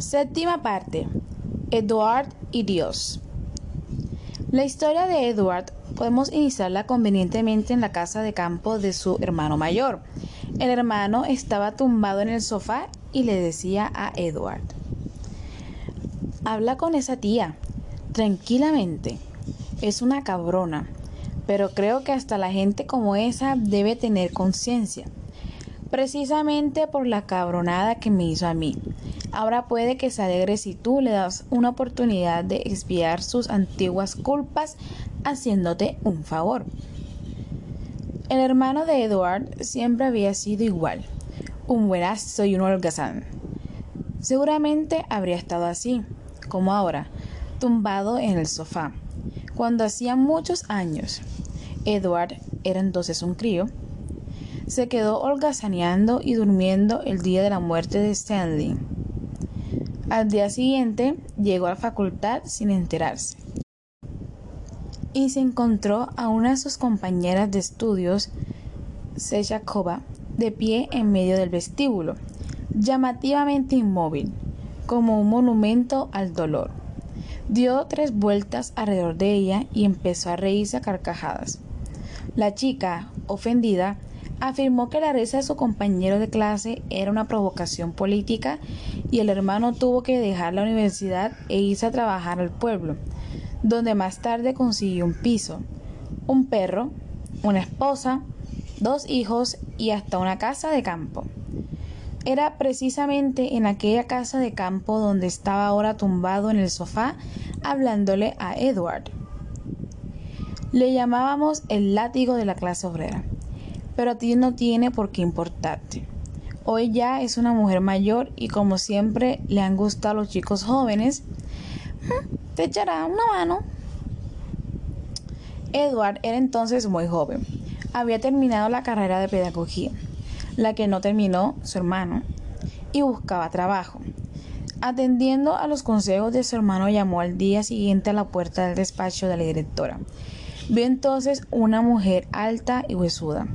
Séptima parte. Edward y Dios. La historia de Edward podemos iniciarla convenientemente en la casa de campo de su hermano mayor. El hermano estaba tumbado en el sofá y le decía a Edward, habla con esa tía, tranquilamente. Es una cabrona, pero creo que hasta la gente como esa debe tener conciencia. Precisamente por la cabronada que me hizo a mí. Ahora puede que se alegre si tú le das una oportunidad de expiar sus antiguas culpas haciéndote un favor. El hermano de Edward siempre había sido igual, un buenazo y un holgazán. Seguramente habría estado así, como ahora, tumbado en el sofá. Cuando hacía muchos años, Edward era entonces un crío, se quedó holgazaneando y durmiendo el día de la muerte de Stanley. Al día siguiente llegó a la facultad sin enterarse y se encontró a una de sus compañeras de estudios, Sechakova, de pie en medio del vestíbulo, llamativamente inmóvil, como un monumento al dolor. Dio tres vueltas alrededor de ella y empezó a reírse a carcajadas. La chica, ofendida, afirmó que la risa de su compañero de clase era una provocación política y el hermano tuvo que dejar la universidad e irse a trabajar al pueblo, donde más tarde consiguió un piso, un perro, una esposa, dos hijos y hasta una casa de campo. Era precisamente en aquella casa de campo donde estaba ahora tumbado en el sofá hablándole a Edward. Le llamábamos el látigo de la clase obrera pero a ti no tiene por qué importarte. Hoy ya es una mujer mayor y como siempre le han gustado los chicos jóvenes, mm, te echará una mano. Edward era entonces muy joven. Había terminado la carrera de pedagogía, la que no terminó su hermano, y buscaba trabajo. Atendiendo a los consejos de su hermano, llamó al día siguiente a la puerta del despacho de la directora. Vio entonces una mujer alta y huesuda,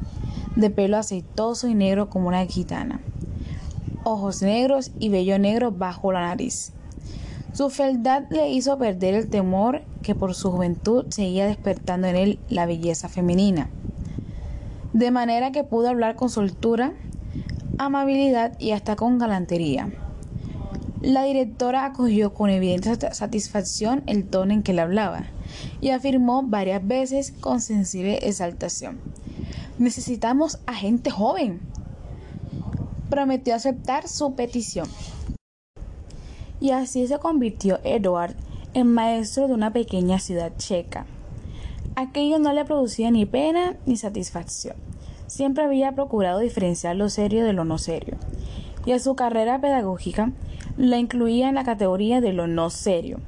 de pelo aceitoso y negro como una gitana, ojos negros y vello negro bajo la nariz. Su fealdad le hizo perder el temor que por su juventud seguía despertando en él la belleza femenina, de manera que pudo hablar con soltura, amabilidad y hasta con galantería. La directora acogió con evidente satisfacción el tono en que le hablaba y afirmó varias veces con sensible exaltación Necesitamos a gente joven. Prometió aceptar su petición. Y así se convirtió Edward en maestro de una pequeña ciudad checa. Aquello no le producía ni pena ni satisfacción. Siempre había procurado diferenciar lo serio de lo no serio. Y a su carrera pedagógica la incluía en la categoría de lo no serio.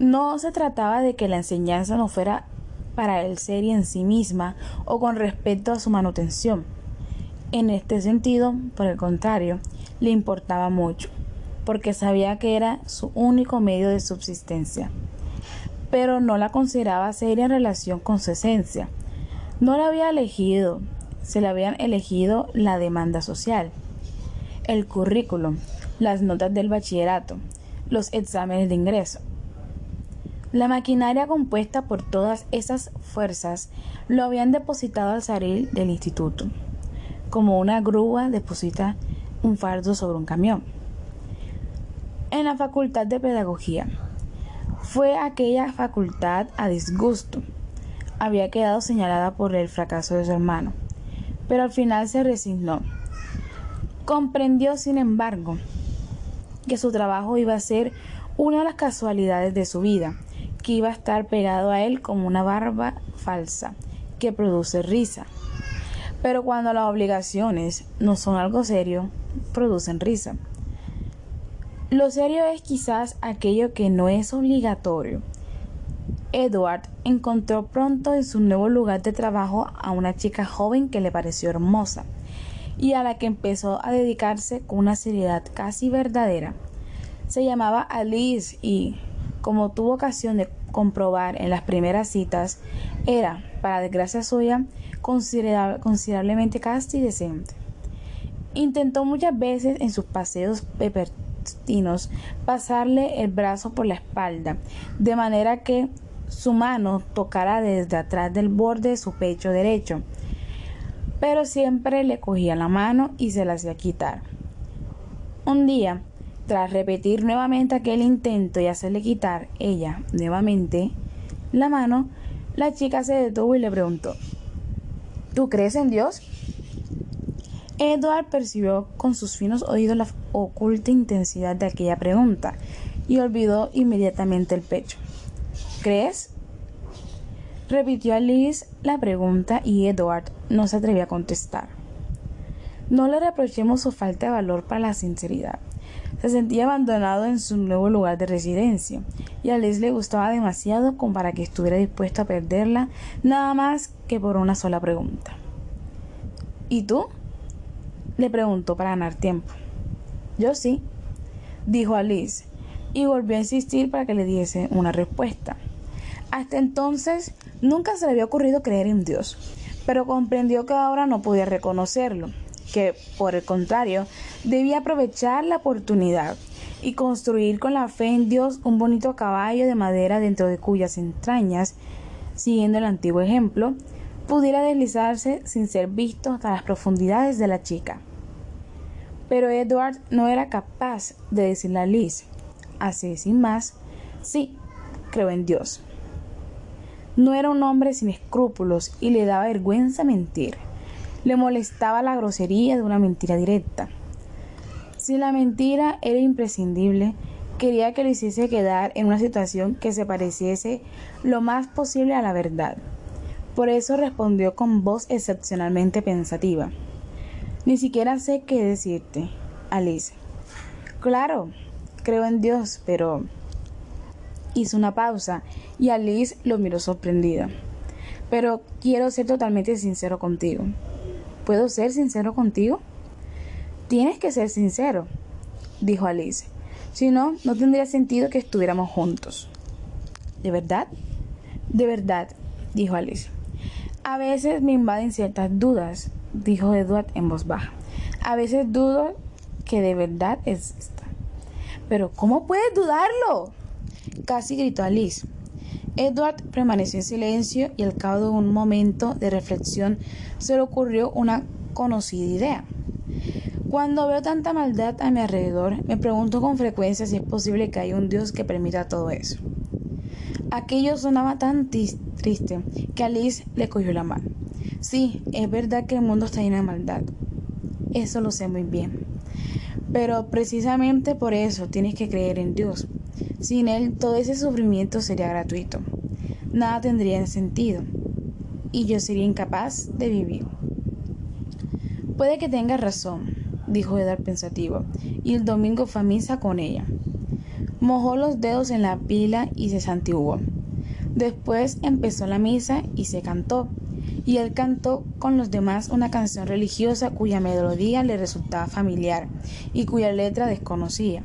No se trataba de que la enseñanza no fuera para el serie en sí misma o con respecto a su manutención. En este sentido, por el contrario, le importaba mucho, porque sabía que era su único medio de subsistencia, pero no la consideraba seria en relación con su esencia. No la había elegido, se le habían elegido la demanda social, el currículum, las notas del bachillerato, los exámenes de ingreso. La maquinaria compuesta por todas esas fuerzas lo habían depositado al salir del instituto, como una grúa deposita un fardo sobre un camión. En la facultad de pedagogía. Fue aquella facultad a disgusto. Había quedado señalada por el fracaso de su hermano, pero al final se resignó. Comprendió, sin embargo, que su trabajo iba a ser una de las casualidades de su vida que iba a estar pegado a él como una barba falsa que produce risa. Pero cuando las obligaciones no son algo serio, producen risa. Lo serio es quizás aquello que no es obligatorio. Edward encontró pronto en su nuevo lugar de trabajo a una chica joven que le pareció hermosa y a la que empezó a dedicarse con una seriedad casi verdadera. Se llamaba Alice y, como tuvo ocasión de comprobar en las primeras citas, era, para desgracia suya, considerablemente casta y decente. Intentó muchas veces en sus paseos intestinos pasarle el brazo por la espalda, de manera que su mano tocara desde atrás del borde de su pecho derecho. Pero siempre le cogía la mano y se la hacía quitar. Un día, tras repetir nuevamente aquel intento y hacerle quitar ella nuevamente la mano, la chica se detuvo y le preguntó ¿Tú crees en Dios? Edward percibió con sus finos oídos la oculta intensidad de aquella pregunta y olvidó inmediatamente el pecho. ¿Crees? Repitió Alice la pregunta y Edward no se atrevió a contestar. No le reprochemos su falta de valor para la sinceridad. Se sentía abandonado en su nuevo lugar de residencia y a Alice le gustaba demasiado como para que estuviera dispuesto a perderla nada más que por una sola pregunta. ¿Y tú? le preguntó para ganar tiempo. Yo sí, dijo Alice, y volvió a insistir para que le diese una respuesta. Hasta entonces nunca se le había ocurrido creer en Dios, pero comprendió que ahora no podía reconocerlo, que por el contrario debía aprovechar la oportunidad y construir con la fe en Dios un bonito caballo de madera dentro de cuyas entrañas, siguiendo el antiguo ejemplo, pudiera deslizarse sin ser visto hasta las profundidades de la chica. Pero Edward no era capaz de decirle a Liz, así sin más, sí, creo en Dios. No era un hombre sin escrúpulos y le daba vergüenza mentir. Le molestaba la grosería de una mentira directa. Si la mentira era imprescindible, quería que lo hiciese quedar en una situación que se pareciese lo más posible a la verdad. Por eso respondió con voz excepcionalmente pensativa. Ni siquiera sé qué decirte, Alice. Claro, creo en Dios, pero... Hizo una pausa y Alice lo miró sorprendida. Pero quiero ser totalmente sincero contigo. ¿Puedo ser sincero contigo? Tienes que ser sincero, dijo Alice. Si no, no tendría sentido que estuviéramos juntos. ¿De verdad? De verdad, dijo Alice. A veces me invaden ciertas dudas, dijo Edward en voz baja. A veces dudo que de verdad exista. Pero ¿cómo puedes dudarlo? Casi gritó Alice. Edward permaneció en silencio y al cabo de un momento de reflexión se le ocurrió una conocida idea. Cuando veo tanta maldad a mi alrededor, me pregunto con frecuencia si es posible que haya un Dios que permita todo eso. Aquello sonaba tan triste que Alice le cogió la mano. Sí, es verdad que el mundo está lleno de maldad. Eso lo sé muy bien. Pero precisamente por eso tienes que creer en Dios. Sin Él todo ese sufrimiento sería gratuito. Nada tendría sentido. Y yo sería incapaz de vivir. Puede que tengas razón, dijo Edward pensativo, y el domingo fue a misa con ella. Mojó los dedos en la pila y se santiguó. Después empezó la misa y se cantó y él cantó con los demás una canción religiosa cuya melodía le resultaba familiar y cuya letra desconocía.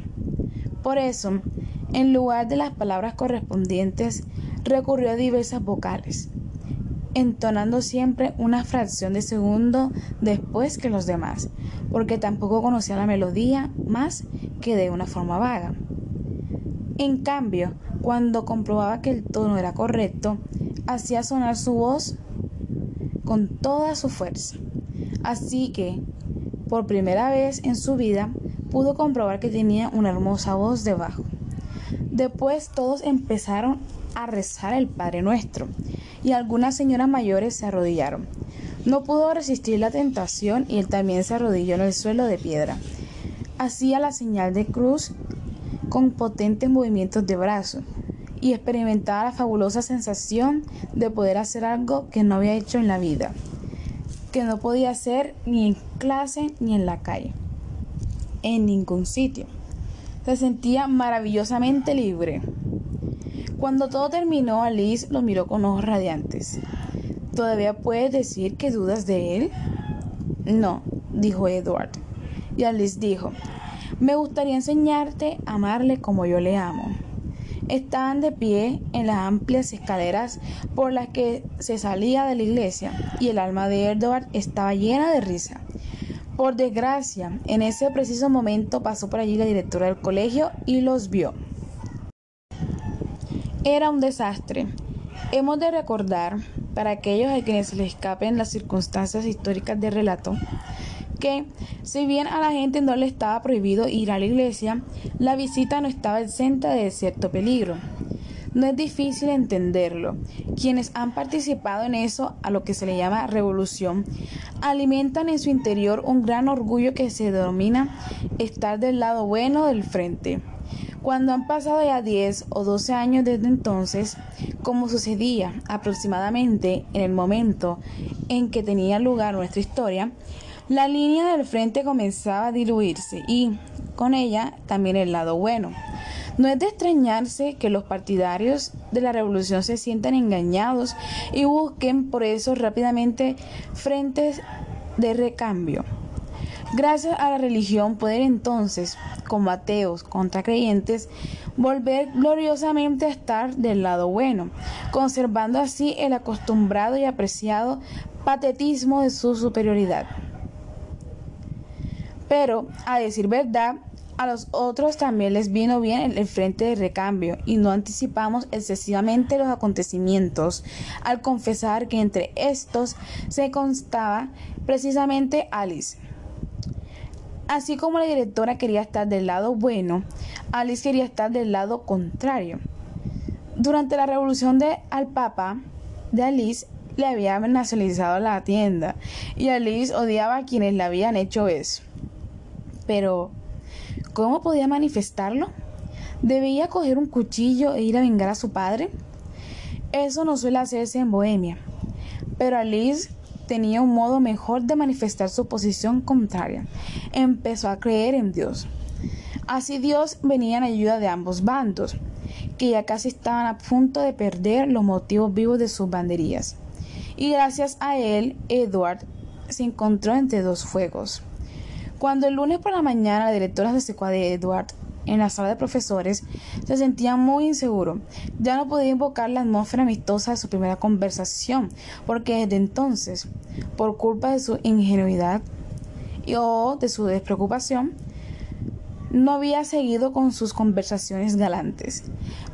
Por eso, en lugar de las palabras correspondientes, recurrió a diversas vocales, entonando siempre una fracción de segundo después que los demás, porque tampoco conocía la melodía más que de una forma vaga. En cambio, cuando comprobaba que el tono era correcto, hacía sonar su voz con toda su fuerza. Así que, por primera vez en su vida, pudo comprobar que tenía una hermosa voz debajo. Después todos empezaron a rezar el Padre Nuestro y algunas señoras mayores se arrodillaron. No pudo resistir la tentación y él también se arrodilló en el suelo de piedra. Hacía la señal de cruz con potentes movimientos de brazo y experimentaba la fabulosa sensación de poder hacer algo que no había hecho en la vida, que no podía hacer ni en clase ni en la calle, en ningún sitio. Se sentía maravillosamente libre. Cuando todo terminó, Alice lo miró con ojos radiantes. ¿Todavía puedes decir que dudas de él? No, dijo Edward. Y Alice dijo, me gustaría enseñarte a amarle como yo le amo. Estaban de pie en las amplias escaleras por las que se salía de la iglesia y el alma de Edward estaba llena de risa. Por desgracia, en ese preciso momento pasó por allí la directora del colegio y los vio. Era un desastre. Hemos de recordar, para aquellos a quienes se les escapen las circunstancias históricas del relato, que si bien a la gente no le estaba prohibido ir a la iglesia, la visita no estaba exenta de cierto peligro. No es difícil entenderlo. Quienes han participado en eso, a lo que se le llama revolución, alimentan en su interior un gran orgullo que se denomina estar del lado bueno del frente. Cuando han pasado ya 10 o 12 años desde entonces, como sucedía aproximadamente en el momento en que tenía lugar nuestra historia, la línea del frente comenzaba a diluirse y, con ella, también el lado bueno. No es de extrañarse que los partidarios de la revolución se sientan engañados y busquen por eso rápidamente frentes de recambio. Gracias a la religión pueden entonces, como ateos contra creyentes, volver gloriosamente a estar del lado bueno, conservando así el acostumbrado y apreciado patetismo de su superioridad. Pero, a decir verdad, a los otros también les vino bien el frente de recambio y no anticipamos excesivamente los acontecimientos al confesar que entre estos se constaba precisamente Alice. Así como la directora quería estar del lado bueno, Alice quería estar del lado contrario. Durante la revolución de al Papa de Alice le habían nacionalizado la tienda y Alice odiaba a quienes le habían hecho eso. Pero ¿Cómo podía manifestarlo? ¿Debía coger un cuchillo e ir a vengar a su padre? Eso no suele hacerse en Bohemia, pero Alice tenía un modo mejor de manifestar su posición contraria. Empezó a creer en Dios. Así Dios venía en ayuda de ambos bandos, que ya casi estaban a punto de perder los motivos vivos de sus banderías. Y gracias a él, Edward se encontró entre dos fuegos. Cuando el lunes por la mañana la directora se secó de Edward en la sala de profesores, se sentía muy inseguro. Ya no podía invocar la atmósfera amistosa de su primera conversación, porque desde entonces, por culpa de su ingenuidad y o de su despreocupación, no había seguido con sus conversaciones galantes.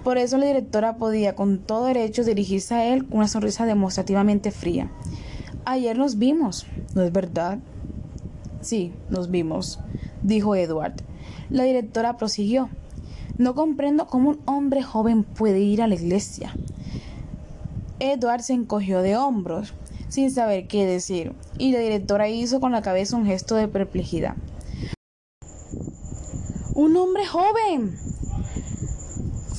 Por eso la directora podía con todo derecho dirigirse a él con una sonrisa demostrativamente fría. Ayer nos vimos, ¿no es verdad? Sí, nos vimos, dijo Edward. La directora prosiguió. No comprendo cómo un hombre joven puede ir a la iglesia. Edward se encogió de hombros, sin saber qué decir, y la directora hizo con la cabeza un gesto de perplejidad. ¡Un hombre joven!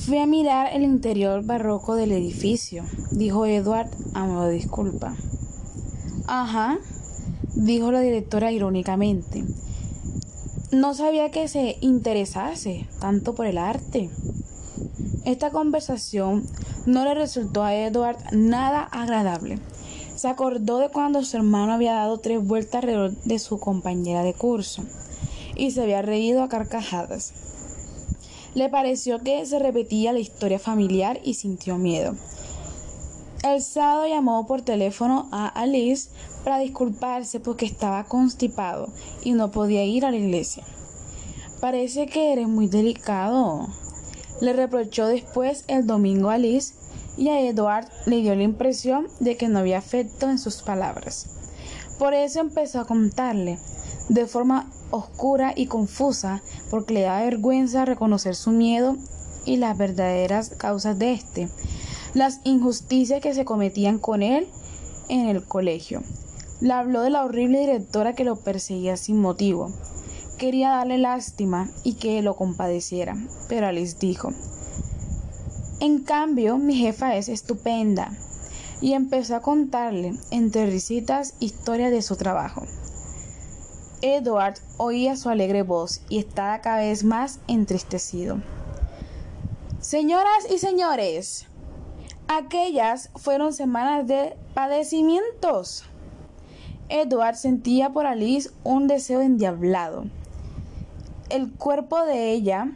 Fui a mirar el interior barroco del edificio, dijo Edward a modo disculpa. Ajá, dijo la directora irónicamente. No sabía que se interesase tanto por el arte. Esta conversación no le resultó a Edward nada agradable. Se acordó de cuando su hermano había dado tres vueltas alrededor de su compañera de curso y se había reído a carcajadas. Le pareció que se repetía la historia familiar y sintió miedo. El sábado llamó por teléfono a Alice para disculparse porque estaba constipado y no podía ir a la iglesia. Parece que eres muy delicado. Le reprochó después el domingo a Liz y a Edward le dio la impresión de que no había afecto en sus palabras. Por eso empezó a contarle, de forma oscura y confusa, porque le daba vergüenza reconocer su miedo y las verdaderas causas de éste, las injusticias que se cometían con él en el colegio, le habló de la horrible directora que lo perseguía sin motivo. Quería darle lástima y que lo compadeciera, pero Alice dijo, en cambio, mi jefa es estupenda. Y empezó a contarle, entre risitas, historias de su trabajo. Edward oía su alegre voz y estaba cada vez más entristecido. Señoras y señores, aquellas fueron semanas de padecimientos. Edward sentía por Alice un deseo endiablado. El cuerpo de ella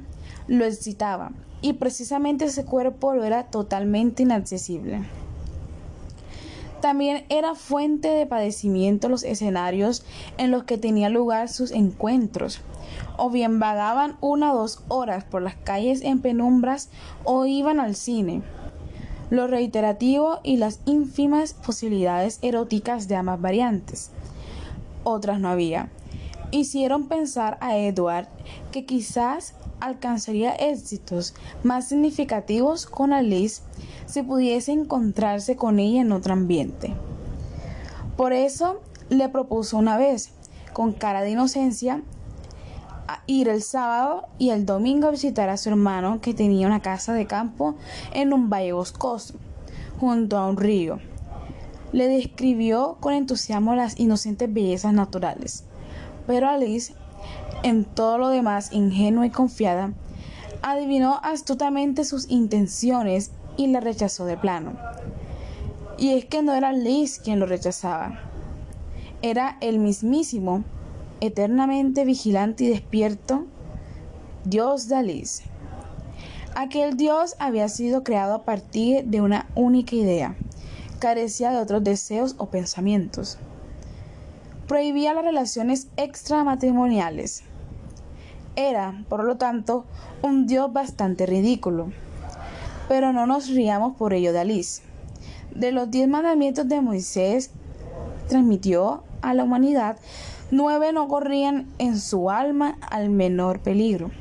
lo excitaba y precisamente ese cuerpo lo era totalmente inaccesible. También era fuente de padecimiento los escenarios en los que tenían lugar sus encuentros, o bien vagaban una o dos horas por las calles en penumbras o iban al cine. Lo reiterativo y las ínfimas posibilidades eróticas de ambas variantes. Otras no había. Hicieron pensar a Edward que quizás alcanzaría éxitos más significativos con Alice si pudiese encontrarse con ella en otro ambiente. Por eso le propuso una vez, con cara de inocencia, ir el sábado y el domingo a visitar a su hermano que tenía una casa de campo en un valle boscoso, junto a un río. Le describió con entusiasmo las inocentes bellezas naturales. Pero Alice en todo lo demás ingenua y confiada, adivinó astutamente sus intenciones y la rechazó de plano. Y es que no era Liz quien lo rechazaba, era el mismísimo, eternamente vigilante y despierto, Dios de Liz. Aquel Dios había sido creado a partir de una única idea, carecía de otros deseos o pensamientos prohibía las relaciones extramatrimoniales. Era, por lo tanto, un Dios bastante ridículo. Pero no nos riamos por ello de Alice. De los diez mandamientos de Moisés transmitió a la humanidad, nueve no corrían en su alma al menor peligro,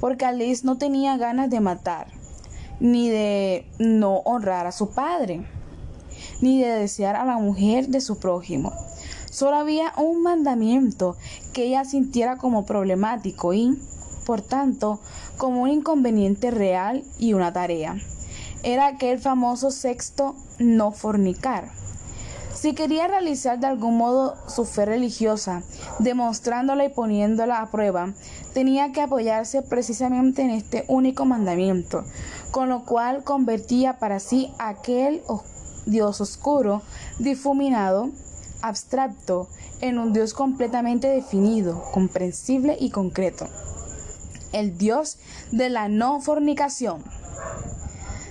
porque Alice no tenía ganas de matar, ni de no honrar a su padre, ni de desear a la mujer de su prójimo Solo había un mandamiento que ella sintiera como problemático y, por tanto, como un inconveniente real y una tarea. Era aquel famoso sexto no fornicar. Si quería realizar de algún modo su fe religiosa, demostrándola y poniéndola a prueba, tenía que apoyarse precisamente en este único mandamiento, con lo cual convertía para sí aquel Dios oscuro, difuminado, abstracto en un Dios completamente definido, comprensible y concreto. El Dios de la no fornicación.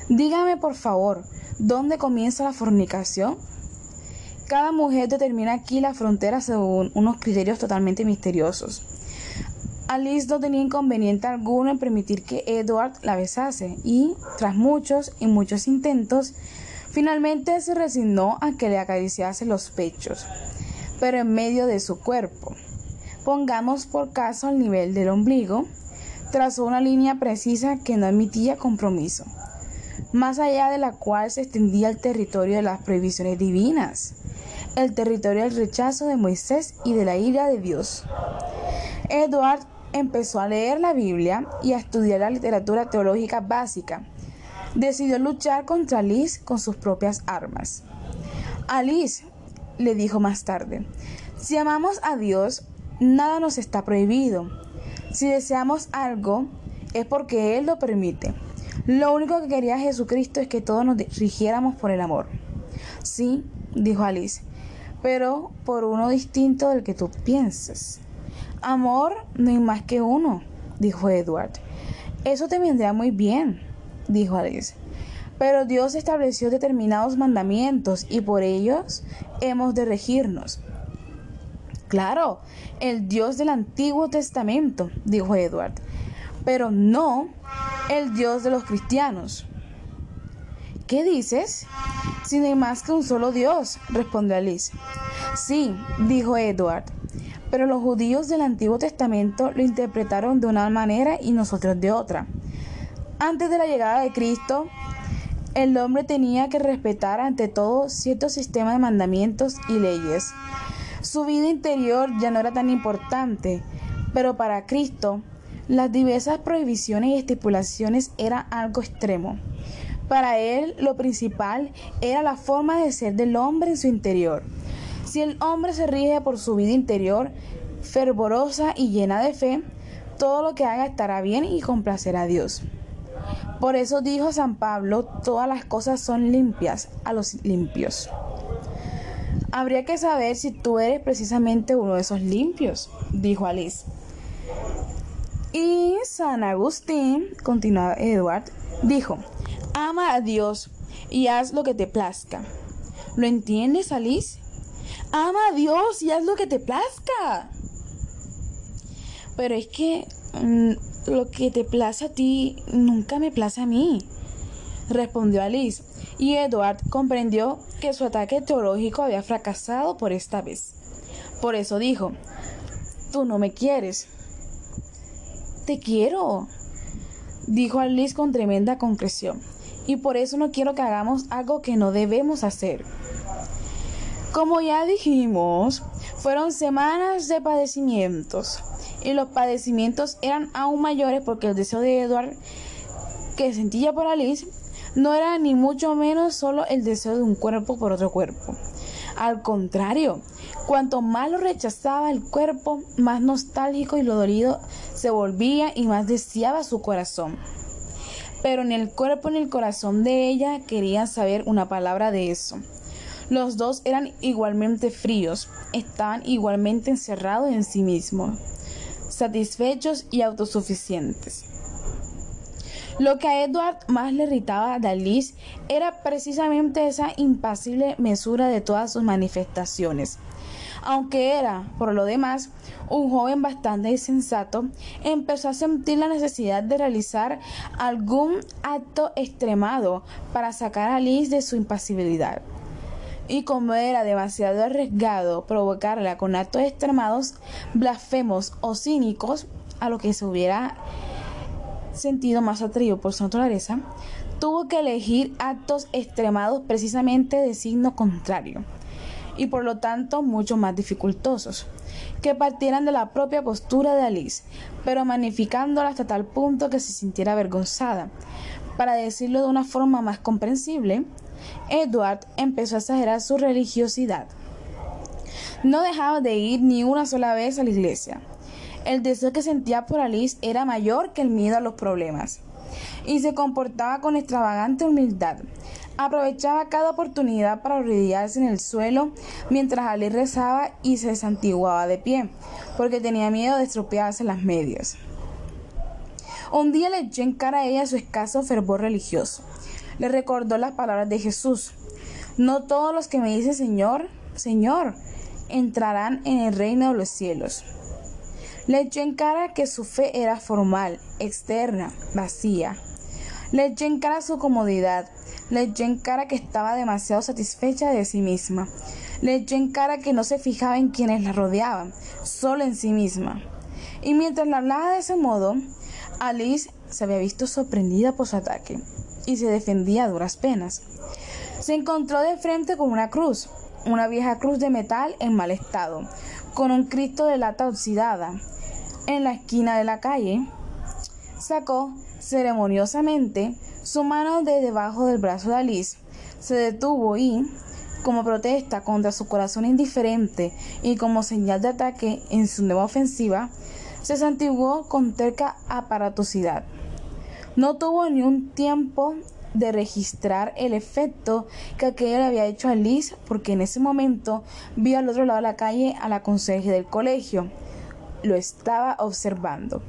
Dígame por favor, ¿dónde comienza la fornicación? Cada mujer determina aquí la frontera según unos criterios totalmente misteriosos. Alice no tenía inconveniente alguno en permitir que Edward la besase y, tras muchos y muchos intentos, Finalmente se resignó a que le acariciase los pechos, pero en medio de su cuerpo. Pongamos por caso al nivel del ombligo, trazó una línea precisa que no admitía compromiso, más allá de la cual se extendía el territorio de las prohibiciones divinas, el territorio del rechazo de Moisés y de la ira de Dios. Edward empezó a leer la Biblia y a estudiar la literatura teológica básica decidió luchar contra Alice con sus propias armas. Alice, le dijo más tarde, si amamos a Dios, nada nos está prohibido. Si deseamos algo, es porque Él lo permite. Lo único que quería Jesucristo es que todos nos rigiéramos por el amor. Sí, dijo Alice, pero por uno distinto del que tú piensas. Amor no hay más que uno, dijo Edward. Eso te vendría muy bien dijo Alice. Pero Dios estableció determinados mandamientos y por ellos hemos de regirnos. Claro, el Dios del Antiguo Testamento, dijo Edward, pero no el Dios de los cristianos. ¿Qué dices? Si no hay más que un solo Dios, respondió Alice. Sí, dijo Edward, pero los judíos del Antiguo Testamento lo interpretaron de una manera y nosotros de otra. Antes de la llegada de Cristo, el hombre tenía que respetar ante todo cierto sistema de mandamientos y leyes. Su vida interior ya no era tan importante, pero para Cristo las diversas prohibiciones y estipulaciones eran algo extremo. Para él lo principal era la forma de ser del hombre en su interior. Si el hombre se rige por su vida interior, fervorosa y llena de fe, todo lo que haga estará bien y complacerá a Dios. Por eso dijo San Pablo, todas las cosas son limpias a los limpios. Habría que saber si tú eres precisamente uno de esos limpios, dijo Alice. Y San Agustín, continuaba Edward, dijo, ama a Dios y haz lo que te plazca. ¿Lo entiendes, Alice? Ama a Dios y haz lo que te plazca. Pero es que mm, lo que te place a ti nunca me place a mí, respondió Alice, y Edward comprendió que su ataque teológico había fracasado por esta vez. Por eso dijo, tú no me quieres. Te quiero, dijo Alice con tremenda concreción, y por eso no quiero que hagamos algo que no debemos hacer. Como ya dijimos, fueron semanas de padecimientos, y los padecimientos eran aún mayores porque el deseo de Edward que sentía por Alice no era ni mucho menos solo el deseo de un cuerpo por otro cuerpo. Al contrario, cuanto más lo rechazaba el cuerpo, más nostálgico y lo dolido se volvía y más deseaba su corazón. Pero ni el cuerpo ni el corazón de ella querían saber una palabra de eso. Los dos eran igualmente fríos, estaban igualmente encerrados en sí mismos satisfechos y autosuficientes. Lo que a Edward más le irritaba de Alice era precisamente esa impasible mesura de todas sus manifestaciones. Aunque era, por lo demás, un joven bastante insensato, empezó a sentir la necesidad de realizar algún acto extremado para sacar a Alice de su impasibilidad. Y como era demasiado arriesgado provocarla con actos extremados, blasfemos o cínicos, a lo que se hubiera sentido más atraído por su naturaleza, tuvo que elegir actos extremados precisamente de signo contrario y por lo tanto mucho más dificultosos, que partieran de la propia postura de Alice, pero magnificándola hasta tal punto que se sintiera avergonzada. Para decirlo de una forma más comprensible, Edward empezó a exagerar su religiosidad. No dejaba de ir ni una sola vez a la iglesia. El deseo que sentía por Alice era mayor que el miedo a los problemas. Y se comportaba con extravagante humildad. Aprovechaba cada oportunidad para arrodillarse en el suelo mientras Alice rezaba y se santiguaba de pie, porque tenía miedo de estropearse las medias. Un día le echó en cara a ella su escaso fervor religioso le recordó las palabras de Jesús. No todos los que me dicen Señor, Señor, entrarán en el reino de los cielos. Le echó en cara que su fe era formal, externa, vacía. Le echó en cara su comodidad. Le en cara que estaba demasiado satisfecha de sí misma. Le en cara que no se fijaba en quienes la rodeaban, solo en sí misma. Y mientras la hablaba de ese modo, Alice se había visto sorprendida por su ataque y se defendía a duras penas. Se encontró de frente con una cruz, una vieja cruz de metal en mal estado, con un Cristo de lata oxidada. En la esquina de la calle, sacó ceremoniosamente su mano de debajo del brazo de Alice, se detuvo y, como protesta contra su corazón indiferente y como señal de ataque en su nueva ofensiva, se santiguó con terca aparatosidad. No tuvo ni un tiempo de registrar el efecto que aquello le había hecho a Liz, porque en ese momento vio al otro lado de la calle a la conserje del colegio. Lo estaba observando.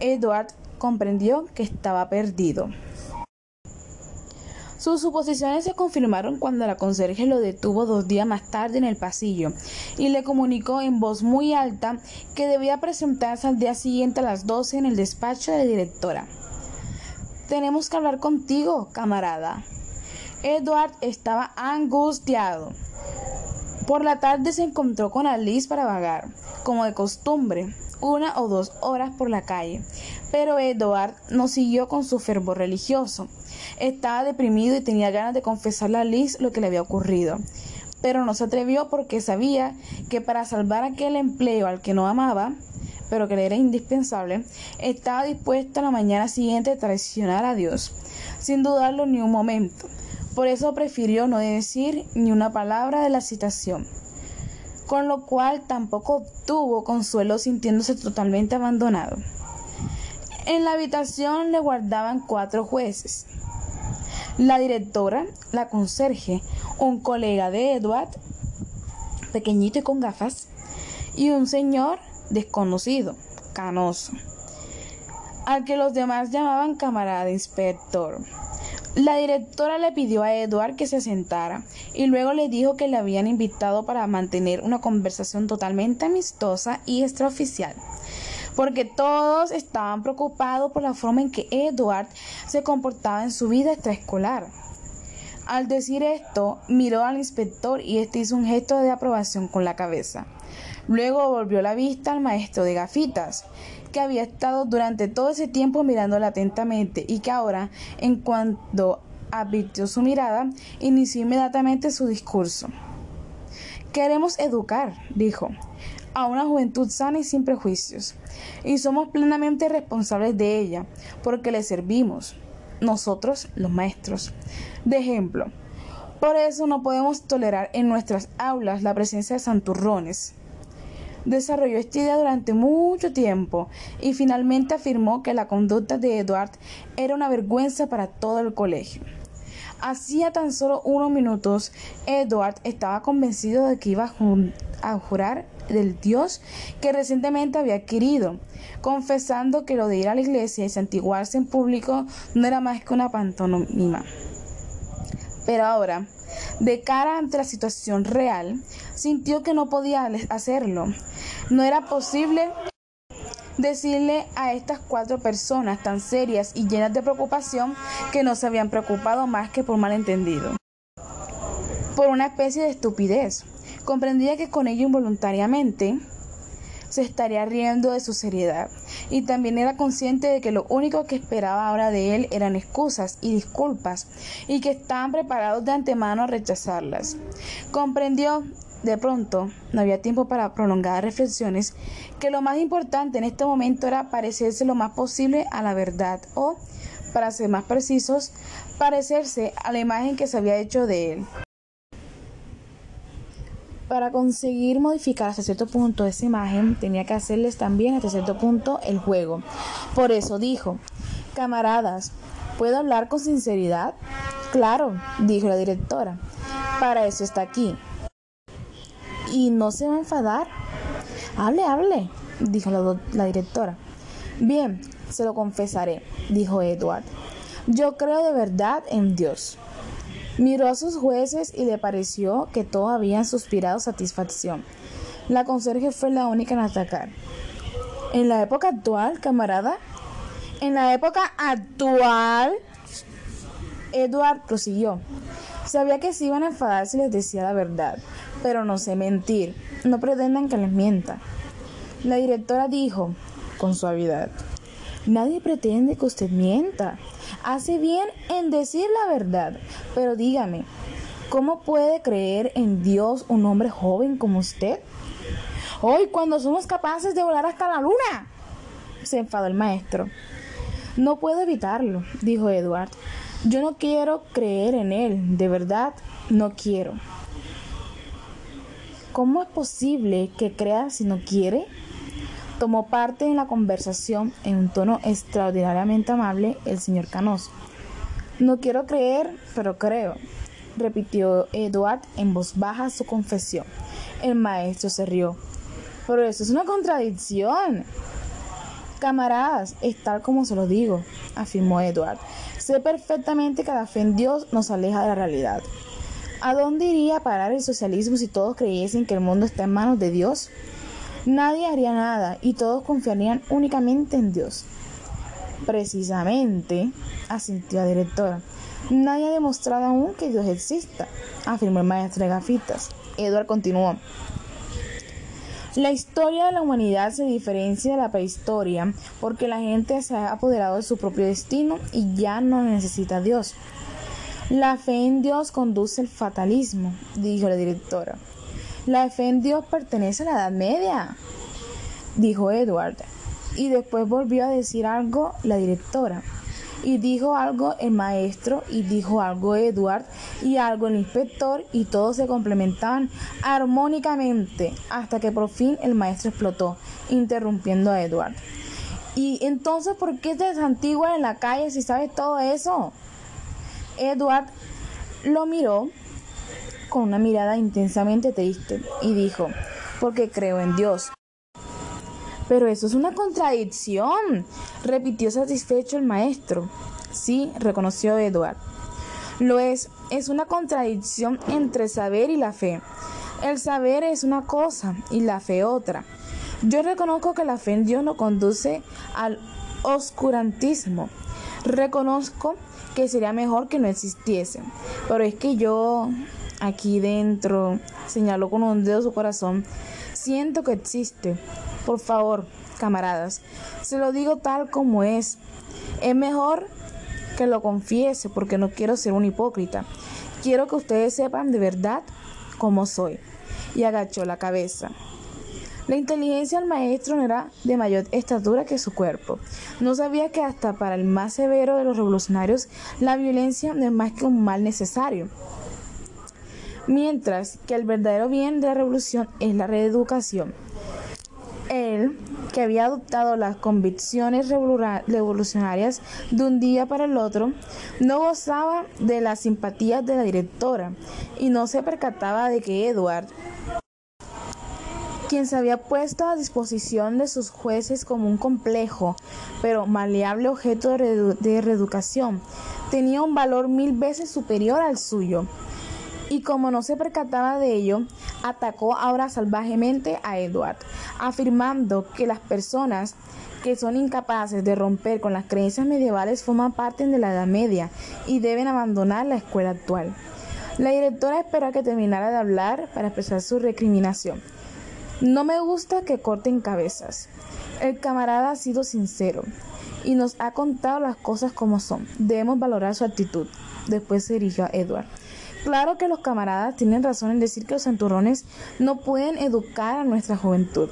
Edward comprendió que estaba perdido. Sus suposiciones se confirmaron cuando la conserje lo detuvo dos días más tarde en el pasillo y le comunicó en voz muy alta que debía presentarse al día siguiente a las 12 en el despacho de la directora. Tenemos que hablar contigo, camarada. Edward estaba angustiado. Por la tarde se encontró con Alice para vagar, como de costumbre, una o dos horas por la calle. Pero Edward no siguió con su fervor religioso. Estaba deprimido y tenía ganas de confesarle a Alice lo que le había ocurrido. Pero no se atrevió porque sabía que para salvar aquel empleo al que no amaba, pero que le era indispensable, estaba dispuesta la mañana siguiente a traicionar a Dios, sin dudarlo ni un momento. Por eso prefirió no decir ni una palabra de la citación, con lo cual tampoco obtuvo consuelo sintiéndose totalmente abandonado. En la habitación le guardaban cuatro jueces. La directora, la conserje, un colega de Edward, pequeñito y con gafas, y un señor desconocido, canoso, al que los demás llamaban camarada inspector. La directora le pidió a Edward que se sentara y luego le dijo que le habían invitado para mantener una conversación totalmente amistosa y extraoficial, porque todos estaban preocupados por la forma en que Edward se comportaba en su vida extraescolar. Al decir esto, miró al inspector y este hizo un gesto de aprobación con la cabeza. Luego volvió la vista al maestro de gafitas, que había estado durante todo ese tiempo mirándola atentamente y que ahora, en cuanto advirtió su mirada, inició inmediatamente su discurso. Queremos educar, dijo, a una juventud sana y sin prejuicios, y somos plenamente responsables de ella, porque le servimos, nosotros los maestros. De ejemplo, por eso no podemos tolerar en nuestras aulas la presencia de santurrones, desarrolló esta idea durante mucho tiempo y finalmente afirmó que la conducta de Edward era una vergüenza para todo el colegio. Hacía tan solo unos minutos, Edward estaba convencido de que iba a jurar del Dios que recientemente había adquirido, confesando que lo de ir a la iglesia y santiguarse en público no era más que una pantomima. Pero ahora, de cara ante la situación real, sintió que no podía hacerlo. No era posible decirle a estas cuatro personas tan serias y llenas de preocupación que no se habían preocupado más que por malentendido. Por una especie de estupidez. Comprendía que con ello involuntariamente se estaría riendo de su seriedad y también era consciente de que lo único que esperaba ahora de él eran excusas y disculpas y que estaban preparados de antemano a rechazarlas. Comprendió de pronto, no había tiempo para prolongadas reflexiones, que lo más importante en este momento era parecerse lo más posible a la verdad o, para ser más precisos, parecerse a la imagen que se había hecho de él. Para conseguir modificar hasta cierto punto esa imagen, tenía que hacerles también hasta cierto punto el juego. Por eso dijo, camaradas, ¿puedo hablar con sinceridad? Claro, dijo la directora. Para eso está aquí, y no se va a enfadar. Hable, hable, dijo la, directora. Bien, se lo confesaré, dijo Edward. Yo creo de verdad en Dios. Miró a sus jueces y le pareció que todos habían suspirado satisfacción. La conserje fue la única en atacar. En la época actual, camarada, en la época actual, Edward prosiguió. Sabía que se iban a enfadar si les decía la verdad, pero no sé mentir. No pretendan que les mienta. La directora dijo, con suavidad, nadie pretende que usted mienta. Hace bien en decir la verdad, pero dígame, ¿cómo puede creer en Dios un hombre joven como usted? Hoy, cuando somos capaces de volar hasta la luna, se enfadó el maestro. No puedo evitarlo, dijo Edward. Yo no quiero creer en él, de verdad, no quiero. ¿Cómo es posible que crea si no quiere? Tomó parte en la conversación en un tono extraordinariamente amable el señor Canoso. No quiero creer, pero creo, repitió Edward en voz baja su confesión. El maestro se rió. Pero eso es una contradicción. Camaradas, es tal como se lo digo, afirmó Edward. Sé perfectamente que la fe en Dios nos aleja de la realidad. ¿A dónde iría a parar el socialismo si todos creyesen que el mundo está en manos de Dios? Nadie haría nada y todos confiarían únicamente en Dios. Precisamente, asintió la directora, nadie ha demostrado aún que Dios exista, afirmó el maestro de gafitas. Edward continuó. La historia de la humanidad se diferencia de la prehistoria porque la gente se ha apoderado de su propio destino y ya no necesita a Dios. La fe en Dios conduce al fatalismo, dijo la directora. La fe Dios pertenece a la Edad Media, dijo Edward. Y después volvió a decir algo la directora. Y dijo algo el maestro, y dijo algo Edward, y algo el inspector, y todos se complementaban armónicamente, hasta que por fin el maestro explotó, interrumpiendo a Edward. ¿Y entonces por qué te desantiguas en la calle si sabes todo eso? Edward lo miró con una mirada intensamente triste y dijo, porque creo en Dios. Pero eso es una contradicción, repitió satisfecho el maestro. Sí, reconoció Edward. Lo es, es una contradicción entre saber y la fe. El saber es una cosa y la fe otra. Yo reconozco que la fe en Dios no conduce al oscurantismo. Reconozco que sería mejor que no existiese. Pero es que yo aquí dentro, señaló con un dedo su corazón, siento que existe. Por favor, camaradas, se lo digo tal como es. Es mejor que lo confiese porque no quiero ser un hipócrita. Quiero que ustedes sepan de verdad cómo soy. Y agachó la cabeza. La inteligencia del maestro no era de mayor estatura que su cuerpo. No sabía que hasta para el más severo de los revolucionarios la violencia no es más que un mal necesario. Mientras que el verdadero bien de la revolución es la reeducación. Él, que había adoptado las convicciones revolucionarias de un día para el otro, no gozaba de las simpatías de la directora y no se percataba de que Edward, quien se había puesto a disposición de sus jueces como un complejo pero maleable objeto de reeducación, tenía un valor mil veces superior al suyo y como no se percataba de ello, atacó ahora salvajemente a Edward, afirmando que las personas que son incapaces de romper con las creencias medievales forman parte de la Edad Media y deben abandonar la escuela actual. La directora esperó a que terminara de hablar para expresar su recriminación. No me gusta que corten cabezas. El camarada ha sido sincero y nos ha contado las cosas como son. Debemos valorar su actitud. Después se dirigió a Edward. Claro que los camaradas tienen razón en decir que los santurrones no pueden educar a nuestra juventud.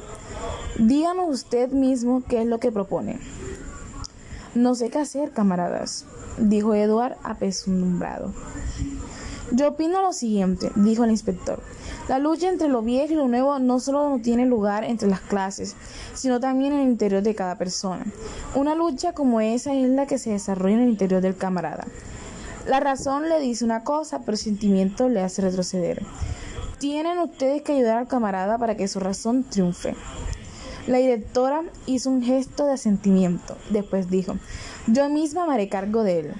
Díganos usted mismo qué es lo que propone. No sé qué hacer, camaradas, dijo Edward apesadumbrado. Yo opino lo siguiente, dijo el inspector. La lucha entre lo viejo y lo nuevo no solo no tiene lugar entre las clases, sino también en el interior de cada persona. Una lucha como esa es la que se desarrolla en el interior del camarada. La razón le dice una cosa, pero el sentimiento le hace retroceder. Tienen ustedes que ayudar al camarada para que su razón triunfe. La directora hizo un gesto de asentimiento. Después dijo, yo misma me haré cargo de él.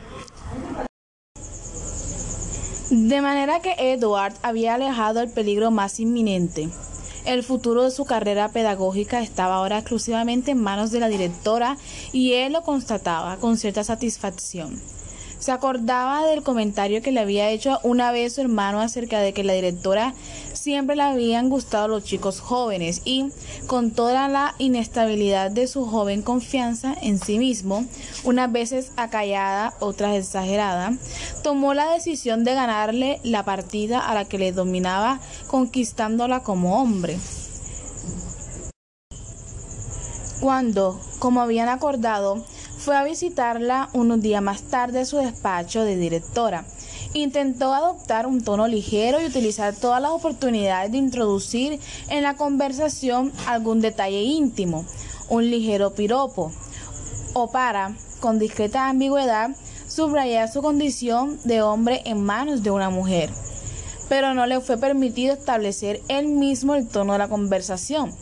De manera que Edward había alejado el peligro más inminente. El futuro de su carrera pedagógica estaba ahora exclusivamente en manos de la directora y él lo constataba con cierta satisfacción. Se acordaba del comentario que le había hecho una vez su hermano acerca de que la directora siempre le habían gustado los chicos jóvenes y, con toda la inestabilidad de su joven confianza en sí mismo, unas veces acallada, otras exagerada, tomó la decisión de ganarle la partida a la que le dominaba conquistándola como hombre. Cuando, como habían acordado, fue a visitarla unos días más tarde a su despacho de directora. Intentó adoptar un tono ligero y utilizar todas las oportunidades de introducir en la conversación algún detalle íntimo, un ligero piropo, o para, con discreta ambigüedad, subrayar su condición de hombre en manos de una mujer. Pero no le fue permitido establecer él mismo el tono de la conversación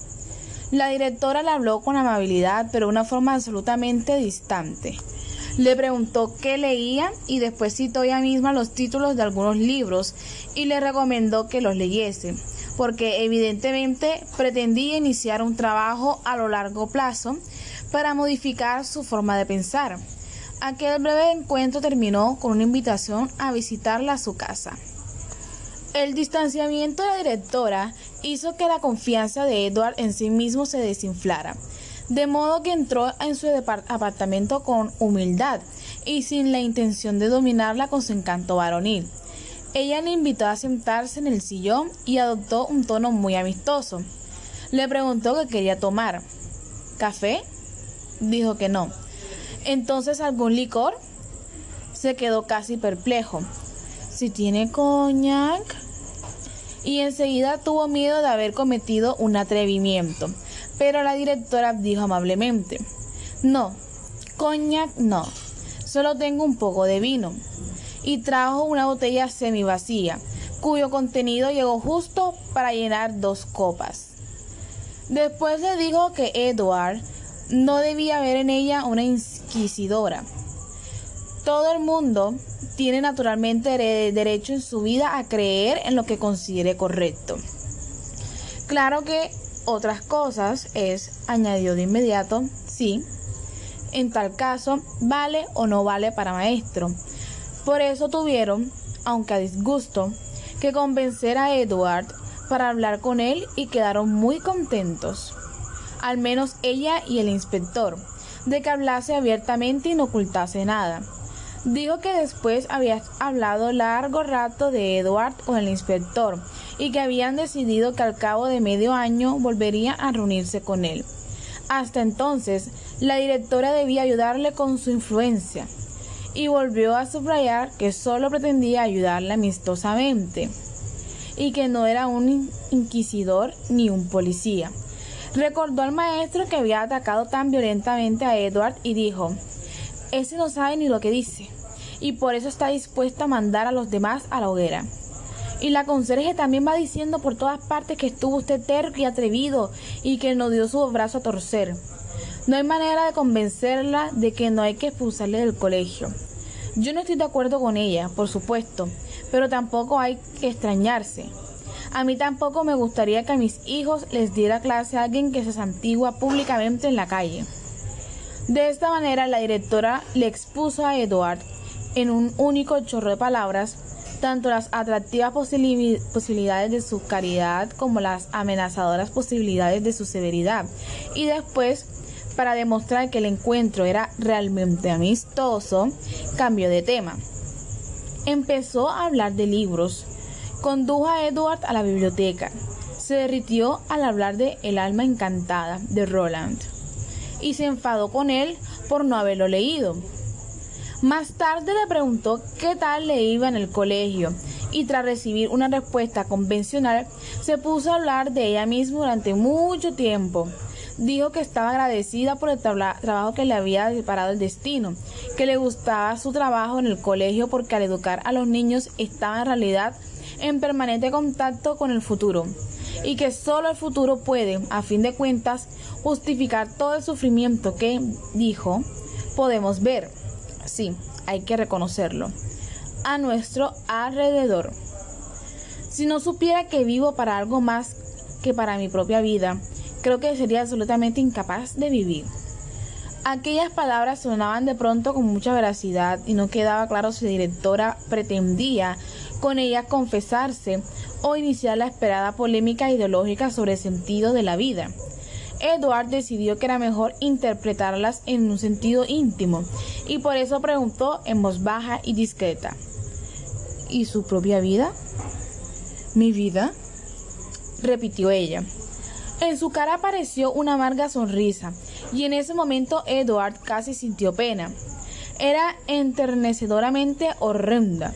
la directora le habló con amabilidad, pero de una forma absolutamente distante. Le preguntó qué leía y después citó ella misma los títulos de algunos libros y le recomendó que los leyese, porque evidentemente pretendía iniciar un trabajo a lo largo plazo para modificar su forma de pensar. Aquel breve encuentro terminó con una invitación a visitarla a su casa. El distanciamiento de la directora hizo que la confianza de Edward en sí mismo se desinflara, de modo que entró en su apartamento con humildad y sin la intención de dominarla con su encanto varonil. Ella le invitó a sentarse en el sillón y adoptó un tono muy amistoso. Le preguntó qué quería tomar. ¿Café? Dijo que no. Entonces, ¿algún licor? Se quedó casi perplejo. Si tiene coñac, y enseguida tuvo miedo de haber cometido un atrevimiento. Pero la directora dijo amablemente, no, coñac no, solo tengo un poco de vino. Y trajo una botella semi vacía, cuyo contenido llegó justo para llenar dos copas. Después le dijo que Edward no debía ver en ella una inquisidora, Todo el mundo tiene naturalmente derecho en su vida a creer en lo que considere correcto. Claro que otras cosas es, añadió de inmediato, sí, en tal caso, vale o no vale para maestro. Por eso tuvieron, aunque a disgusto, que convencer a Edward para hablar con él y quedaron muy contentos, al menos ella y el inspector, de que hablase abiertamente y no ocultase nada. Dijo que después había hablado largo rato de Edward con el inspector y que habían decidido que al cabo de medio año volvería a reunirse con él. Hasta entonces, la directora debía ayudarle con su influencia y volvió a subrayar que solo pretendía ayudarle amistosamente y que no era un inquisidor ni un policía. Recordó al maestro que había atacado tan violentamente a Edward y dijo, ese no sabe ni lo que dice, y por eso está dispuesto a mandar a los demás a la hoguera. Y la conserje también va diciendo por todas partes que estuvo usted terco y atrevido y que no dio su brazo a torcer. No hay manera de convencerla de que no hay que expulsarle del colegio. Yo no estoy de acuerdo con ella, por supuesto, pero tampoco hay que extrañarse. A mí tampoco me gustaría que a mis hijos les diera clase a alguien que se santigua públicamente en la calle. De esta manera, la directora le expuso a Edward, en un único chorro de palabras, tanto las atractivas posibilidades de su caridad como las amenazadoras posibilidades de su severidad. Y después, para demostrar que el encuentro era realmente amistoso, cambió de tema. Empezó a hablar de libros, Condujo a Edward a la biblioteca. Se derritió al hablar de El alma encantada de Roland y se enfadó con él por no haberlo leído. Más tarde le preguntó qué tal le iba en el colegio y tras recibir una respuesta convencional se puso a hablar de ella misma durante mucho tiempo. Dijo que estaba agradecida por el trabajo que le había disparado el destino, que le gustaba su trabajo en el colegio porque al educar a los niños estaba en realidad en permanente contacto con el futuro y que solo el futuro puede, a fin de cuentas, justificar todo el sufrimiento que, dijo, podemos ver. Sí, hay que reconocerlo. A nuestro alrededor. Si no supiera que vivo para algo más que para mi propia vida, creo que sería absolutamente incapaz de vivir. Aquellas palabras sonaban de pronto con mucha veracidad y no quedaba claro si la directora pretendía con ella confesarse o iniciar la esperada polémica ideológica sobre el sentido de la vida. Edward decidió que era mejor interpretarlas en un sentido íntimo y por eso preguntó en voz baja y discreta. ¿Y su propia vida? ¿Mi vida? repitió ella. En su cara apareció una amarga sonrisa y en ese momento Edward casi sintió pena. Era enternecedoramente horrenda.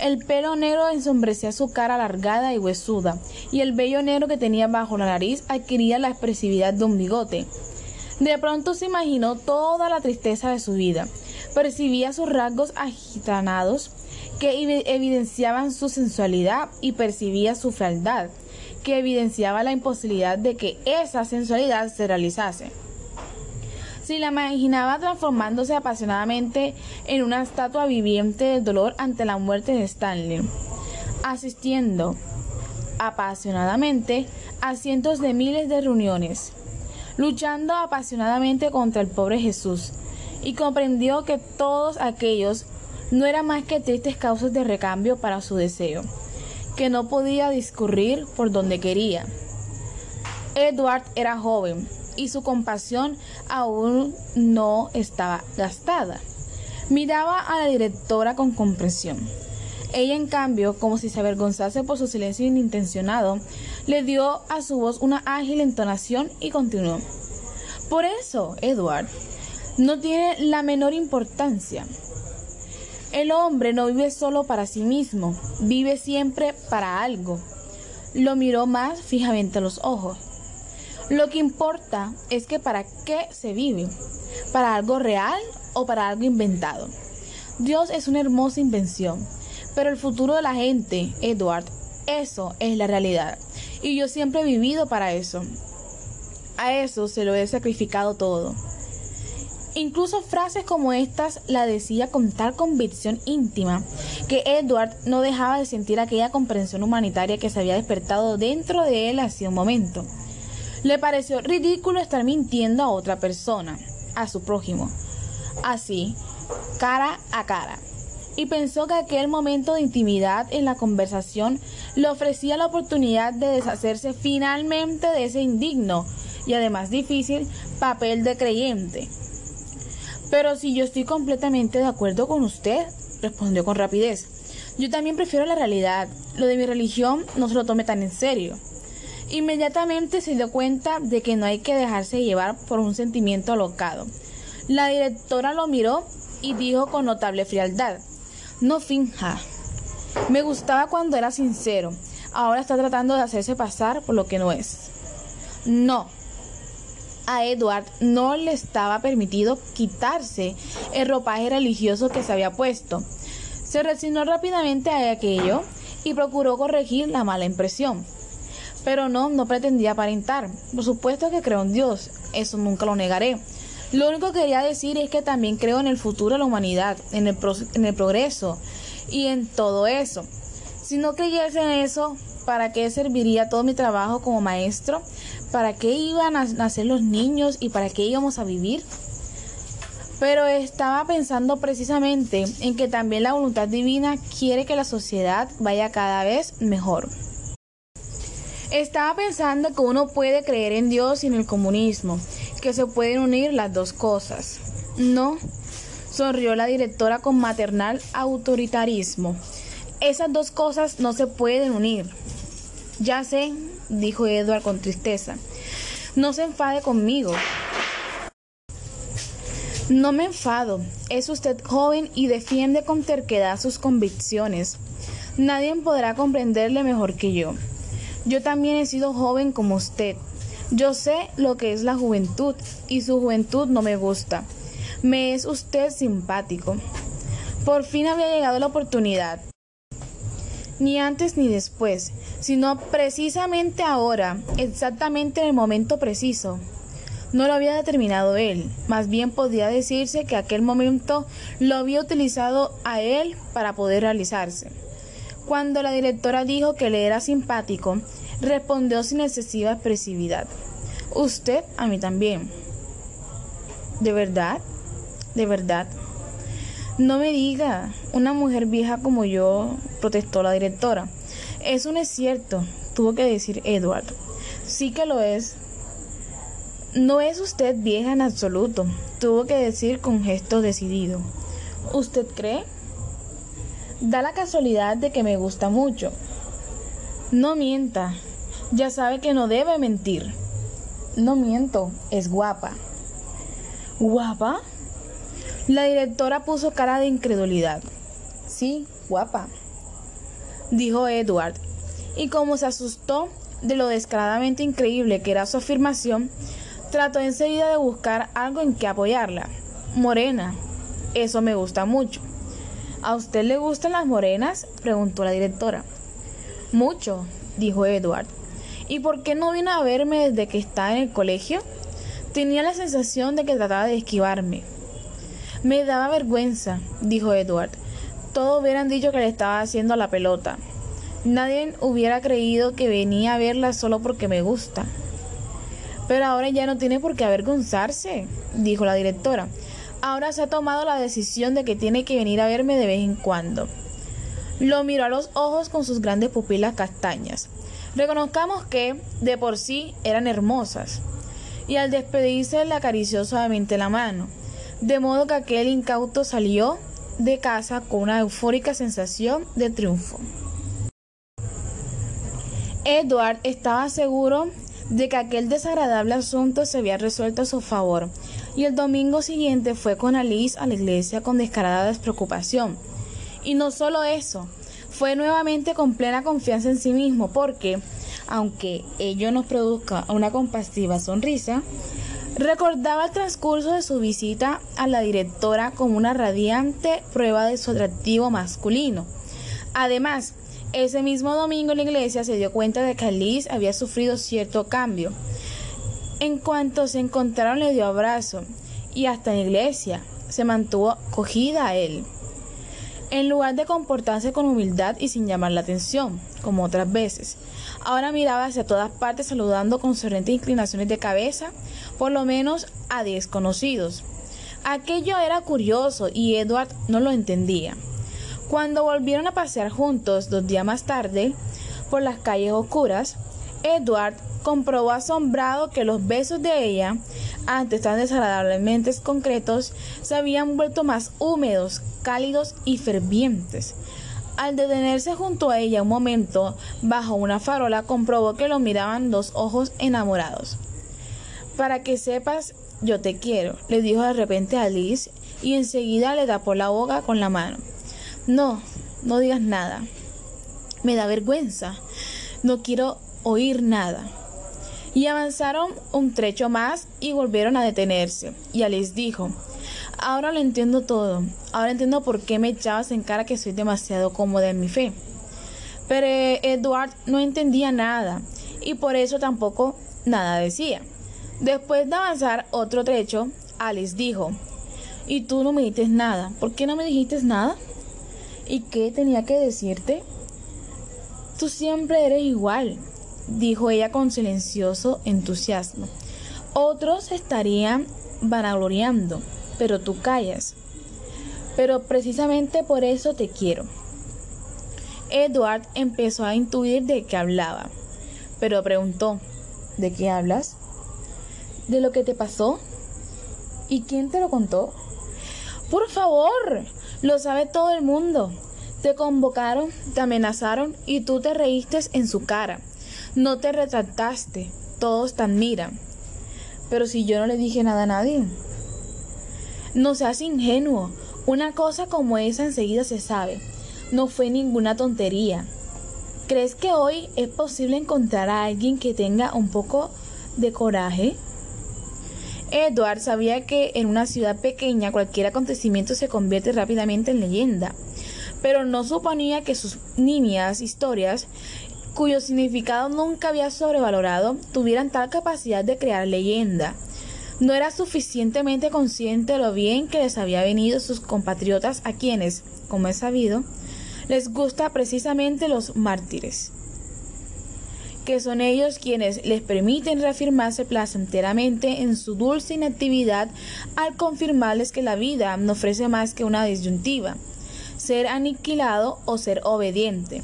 El pelo negro ensombrecía su cara alargada y huesuda, y el vello negro que tenía bajo la nariz adquiría la expresividad de un bigote. De pronto se imaginó toda la tristeza de su vida. Percibía sus rasgos agitanados que evidenciaban su sensualidad y percibía su fealdad, que evidenciaba la imposibilidad de que esa sensualidad se realizase. Si la imaginaba transformándose apasionadamente en una estatua viviente del dolor ante la muerte de Stanley, asistiendo apasionadamente a cientos de miles de reuniones, luchando apasionadamente contra el pobre Jesús, y comprendió que todos aquellos no eran más que tristes causas de recambio para su deseo, que no podía discurrir por donde quería. Edward era joven, y su compasión aún no estaba gastada. Miraba a la directora con comprensión. Ella, en cambio, como si se avergonzase por su silencio inintencionado, le dio a su voz una ágil entonación y continuó. Por eso, Edward, no tiene la menor importancia. El hombre no vive solo para sí mismo, vive siempre para algo. Lo miró más fijamente a los ojos. Lo que importa es que para qué se vive, para algo real o para algo inventado. Dios es una hermosa invención, pero el futuro de la gente, Edward, eso es la realidad. Y yo siempre he vivido para eso. A eso se lo he sacrificado todo. Incluso frases como estas la decía con tal convicción íntima que Edward no dejaba de sentir aquella comprensión humanitaria que se había despertado dentro de él hace un momento. Le pareció ridículo estar mintiendo a otra persona, a su prójimo, así, cara a cara, y pensó que aquel momento de intimidad en la conversación le ofrecía la oportunidad de deshacerse finalmente de ese indigno y además difícil papel de creyente. Pero si yo estoy completamente de acuerdo con usted, respondió con rapidez. Yo también prefiero la realidad. Lo de mi religión no se lo tome tan en serio. Inmediatamente se dio cuenta de que no hay que dejarse llevar por un sentimiento alocado. La directora lo miró y dijo con notable frialdad, no finja. Me gustaba cuando era sincero. Ahora está tratando de hacerse pasar por lo que no es. No, a Edward no le estaba permitido quitarse el ropaje religioso que se había puesto. Se resignó rápidamente a aquello y procuró corregir la mala impresión. Pero no, no pretendía aparentar. Por supuesto que creo en Dios, eso nunca lo negaré. Lo único que quería decir es que también creo en el futuro de la humanidad, en el, en el progreso y en todo eso. Si no creyese en eso, ¿para qué serviría todo mi trabajo como maestro? ¿Para qué iban a nacer los niños y para qué íbamos a vivir? Pero estaba pensando precisamente en que también la voluntad divina quiere que la sociedad vaya cada vez mejor. Estaba pensando que uno puede creer en Dios y en el comunismo, que se pueden unir las dos cosas. No, sonrió la directora con maternal autoritarismo. Esas dos cosas no se pueden unir. Ya sé, dijo Edward con tristeza. No se enfade conmigo. No me enfado. Es usted joven y defiende con terquedad sus convicciones. Nadie podrá comprenderle mejor que yo. Yo también he sido joven como usted. Yo sé lo que es la juventud y su juventud no me gusta. Me es usted simpático. Por fin había llegado la oportunidad. Ni antes ni después sino precisamente ahora, exactamente en el momento preciso. No lo había determinado él, más bien podía decirse que aquel momento lo había utilizado a él para poder realizarse. Cuando la directora dijo que le era simpático, respondió sin excesiva expresividad. Usted a mí también. ¿De verdad? ¿De verdad? No me diga, una mujer vieja como yo, protestó la directora. Eso no es cierto, tuvo que decir Edward. Sí que lo es. No es usted vieja en absoluto, tuvo que decir con gesto decidido. ¿Usted cree? Da la casualidad de que me gusta mucho. No mienta, ya sabe que no debe mentir. No miento, es guapa. ¿Guapa? La directora puso cara de incredulidad. Sí, guapa dijo Edward, y como se asustó de lo descaradamente increíble que era su afirmación, trató enseguida de buscar algo en que apoyarla. Morena, eso me gusta mucho. ¿A usted le gustan las morenas? preguntó la directora. Mucho, dijo Edward. ¿Y por qué no vino a verme desde que estaba en el colegio? Tenía la sensación de que trataba de esquivarme. Me daba vergüenza, dijo Edward. Todos hubieran dicho que le estaba haciendo la pelota. Nadie hubiera creído que venía a verla solo porque me gusta. Pero ahora ya no tiene por qué avergonzarse, dijo la directora. Ahora se ha tomado la decisión de que tiene que venir a verme de vez en cuando. Lo miró a los ojos con sus grandes pupilas castañas. Reconozcamos que, de por sí, eran hermosas. Y al despedirse le acarició suavemente la mano, de modo que aquel incauto salió de casa con una eufórica sensación de triunfo. Edward estaba seguro de que aquel desagradable asunto se había resuelto a su favor, y el domingo siguiente fue con Alice a la iglesia con descarada despreocupación. Y no solo eso, fue nuevamente con plena confianza en sí mismo, porque, aunque ello nos produzca una compasiva sonrisa, Recordaba el transcurso de su visita a la directora como una radiante prueba de su atractivo masculino. Además, ese mismo domingo en la iglesia se dio cuenta de que Alice había sufrido cierto cambio. En cuanto se encontraron le dio abrazo y hasta en la iglesia se mantuvo cogida a él. En lugar de comportarse con humildad y sin llamar la atención, como otras veces, ahora miraba hacia todas partes saludando con sonrientes inclinaciones de cabeza, por lo menos a desconocidos. Aquello era curioso y Edward no lo entendía. Cuando volvieron a pasear juntos dos días más tarde por las calles oscuras, Edward comprobó asombrado que los besos de ella, antes tan desagradablemente concretos, se habían vuelto más húmedos, cálidos y fervientes. Al detenerse junto a ella un momento, bajo una farola, comprobó que lo miraban dos ojos enamorados. Para que sepas, yo te quiero, le dijo de repente a Liz y enseguida le tapó la boca con la mano. No, no digas nada. Me da vergüenza. No quiero oír nada. Y avanzaron un trecho más y volvieron a detenerse. Y Alice dijo, ahora lo entiendo todo. Ahora entiendo por qué me echabas en cara que soy demasiado cómoda en mi fe. Pero Edward no entendía nada y por eso tampoco nada decía. Después de avanzar otro trecho, Alice dijo, ¿y tú no me dijiste nada? ¿Por qué no me dijiste nada? ¿Y qué tenía que decirte? Tú siempre eres igual, dijo ella con silencioso entusiasmo. Otros estarían vanagloriando, pero tú callas. Pero precisamente por eso te quiero. Edward empezó a intuir de qué hablaba, pero preguntó, ¿de qué hablas? ¿De lo que te pasó? ¿Y quién te lo contó? Por favor, lo sabe todo el mundo. Te convocaron, te amenazaron y tú te reíste en su cara. No te retrataste. Todos te admiran. Pero si yo no le dije nada a nadie. No seas ingenuo. Una cosa como esa enseguida se sabe. No fue ninguna tontería. ¿Crees que hoy es posible encontrar a alguien que tenga un poco de coraje? Edward sabía que en una ciudad pequeña cualquier acontecimiento se convierte rápidamente en leyenda, pero no suponía que sus nimias historias, cuyo significado nunca había sobrevalorado, tuvieran tal capacidad de crear leyenda. No era suficientemente consciente de lo bien que les había venido sus compatriotas a quienes, como es sabido, les gusta precisamente los mártires que son ellos quienes les permiten reafirmarse placenteramente en su dulce inactividad al confirmarles que la vida no ofrece más que una disyuntiva, ser aniquilado o ser obediente.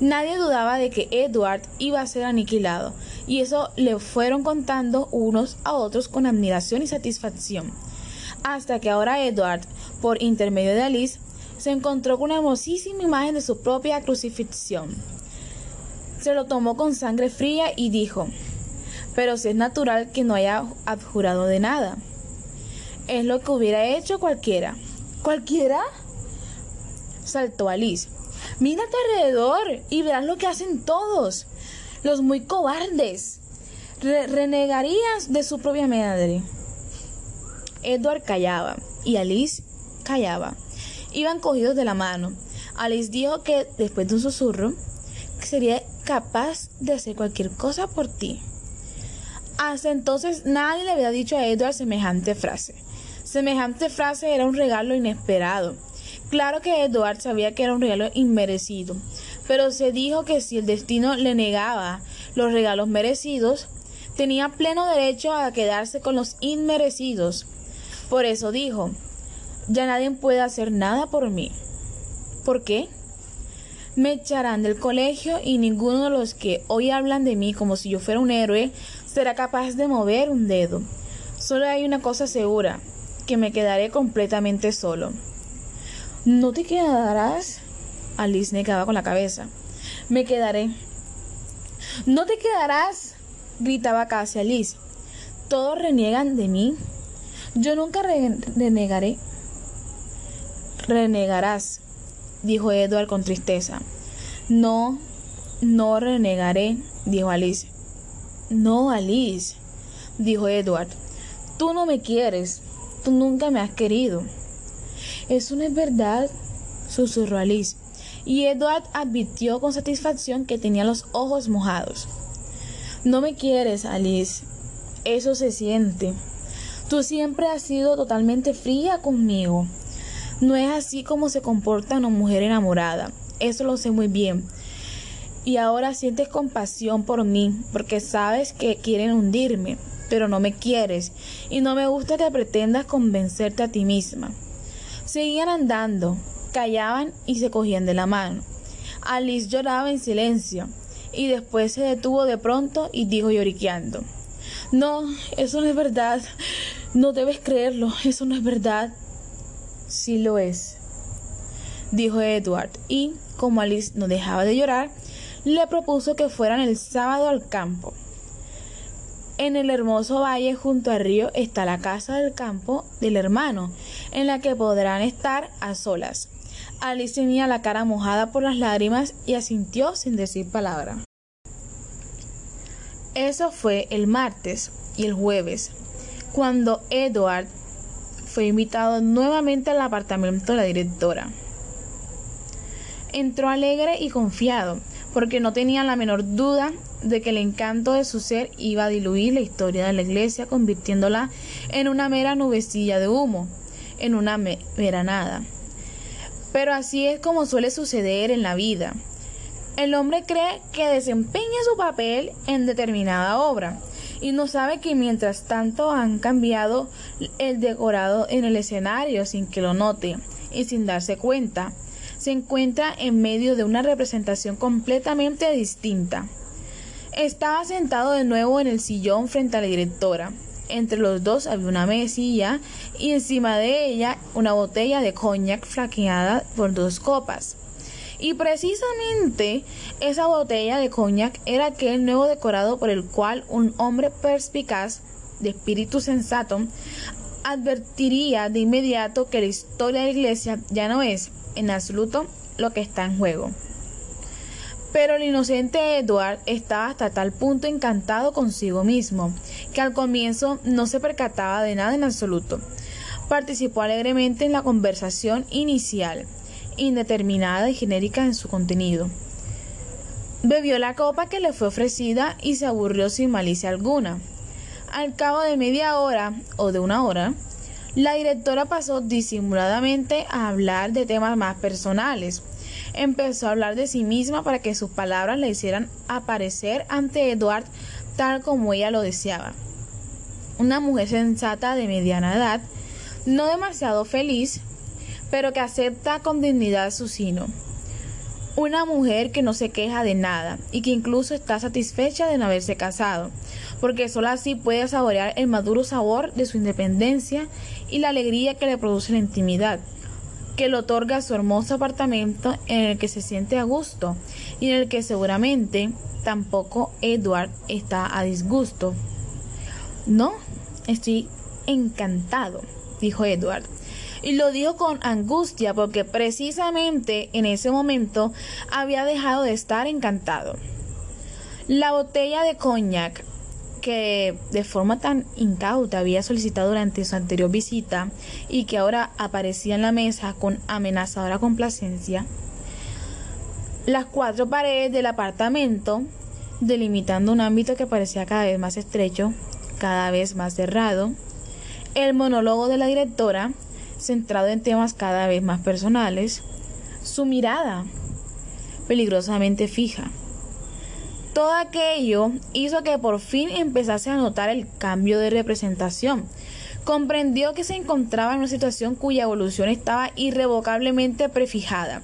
Nadie dudaba de que Edward iba a ser aniquilado, y eso le fueron contando unos a otros con admiración y satisfacción, hasta que ahora Edward, por intermedio de Alice, se encontró con una hermosísima imagen de su propia crucifixión se lo tomó con sangre fría y dijo, pero si es natural que no haya abjurado de nada. Es lo que hubiera hecho cualquiera. ¿Cualquiera? Saltó Alice. Mírate alrededor y verás lo que hacen todos. Los muy cobardes. renegarías de su propia madre. Edward callaba y Alice callaba. Iban cogidos de la mano. Alice dijo que, después de un susurro, sería capaz de hacer cualquier cosa por ti. Hasta entonces nadie le había dicho a Edward semejante frase. Semejante frase era un regalo inesperado. Claro que Edward sabía que era un regalo inmerecido, pero se dijo que si el destino le negaba los regalos merecidos, tenía pleno derecho a quedarse con los inmerecidos. Por eso dijo, ya nadie puede hacer nada por mí. ¿Por qué? me echarán del colegio y ninguno de los que hoy hablan de mí como si yo fuera un héroe será capaz de mover un dedo. Solo hay una cosa segura, que me quedaré completamente solo. ¿No te quedarás? Alice negaba con la cabeza. Me quedaré. ¿No te quedarás? gritaba casi Alice. Todos reniegan de mí. Yo nunca renegaré. Renegarás, dijo Edward con tristeza. No, no renegaré, dijo Alice. No, Alice, dijo Edward. Tú no me quieres, tú nunca me has querido. Eso no es verdad, susurró Alice, y Edward advirtió con satisfacción que tenía los ojos mojados. No me quieres, Alice. Eso se siente. Tú siempre has sido totalmente fría conmigo. No es así como se comporta una mujer enamorada. Eso lo sé muy bien. Y ahora sientes compasión por mí porque sabes que quieren hundirme, pero no me quieres y no me gusta que pretendas convencerte a ti misma. Seguían andando, callaban y se cogían de la mano. Alice lloraba en silencio y después se detuvo de pronto y dijo lloriqueando. No, eso no es verdad. No debes creerlo, eso no es verdad. Sí lo es, dijo Edward, y, como Alice no dejaba de llorar, le propuso que fueran el sábado al campo. En el hermoso valle junto al río está la casa del campo del hermano, en la que podrán estar a solas. Alice tenía la cara mojada por las lágrimas y asintió sin decir palabra. Eso fue el martes y el jueves, cuando Edward fue invitado nuevamente al apartamento de la directora. Entró alegre y confiado, porque no tenía la menor duda de que el encanto de su ser iba a diluir la historia de la iglesia, convirtiéndola en una mera nubecilla de humo, en una mera nada. Pero así es como suele suceder en la vida. El hombre cree que desempeña su papel en determinada obra, y no sabe que mientras tanto han cambiado el decorado en el escenario sin que lo note y sin darse cuenta, se encuentra en medio de una representación completamente distinta. Estaba sentado de nuevo en el sillón frente a la directora. Entre los dos había una mesilla y encima de ella una botella de coñac flaqueada por dos copas. Y precisamente esa botella de coñac era aquel nuevo decorado por el cual un hombre perspicaz, de espíritu sensato, advertiría de inmediato que la historia de la iglesia ya no es, en absoluto, lo que está en juego. Pero el inocente Edward estaba hasta tal punto encantado consigo mismo, que al comienzo no se percataba de nada en absoluto. Participó alegremente en la conversación inicial, indeterminada y genérica en su contenido. Bebió la copa que le fue ofrecida y se aburrió sin malicia alguna. Al cabo de media hora o de una hora, la directora pasó disimuladamente a hablar de temas más personales. Empezó a hablar de sí misma para que sus palabras le hicieran aparecer ante Edward tal como ella lo deseaba. Una mujer sensata de mediana edad, no demasiado feliz, pero que acepta con dignidad su sino. Una mujer que no se queja de nada y que incluso está satisfecha de no haberse casado, porque solo así puede saborear el maduro sabor de su independencia y la alegría que le produce la intimidad, que le otorga su hermoso apartamento en el que se siente a gusto y en el que seguramente tampoco Edward está a disgusto. No, estoy encantado, dijo Edward y lo dijo con angustia porque precisamente en ese momento había dejado de estar encantado. La botella de coñac que de forma tan incauta había solicitado durante su anterior visita y que ahora aparecía en la mesa con amenazadora complacencia, las cuatro paredes del apartamento, delimitando un ámbito que parecía cada vez más estrecho, cada vez más cerrado, el monólogo de la directora, centrado en temas cada vez más personales, su mirada peligrosamente fija. Todo aquello hizo que por fin empezase a notar el cambio de representación. Comprendió que se encontraba en una situación cuya evolución estaba irrevocablemente prefijada.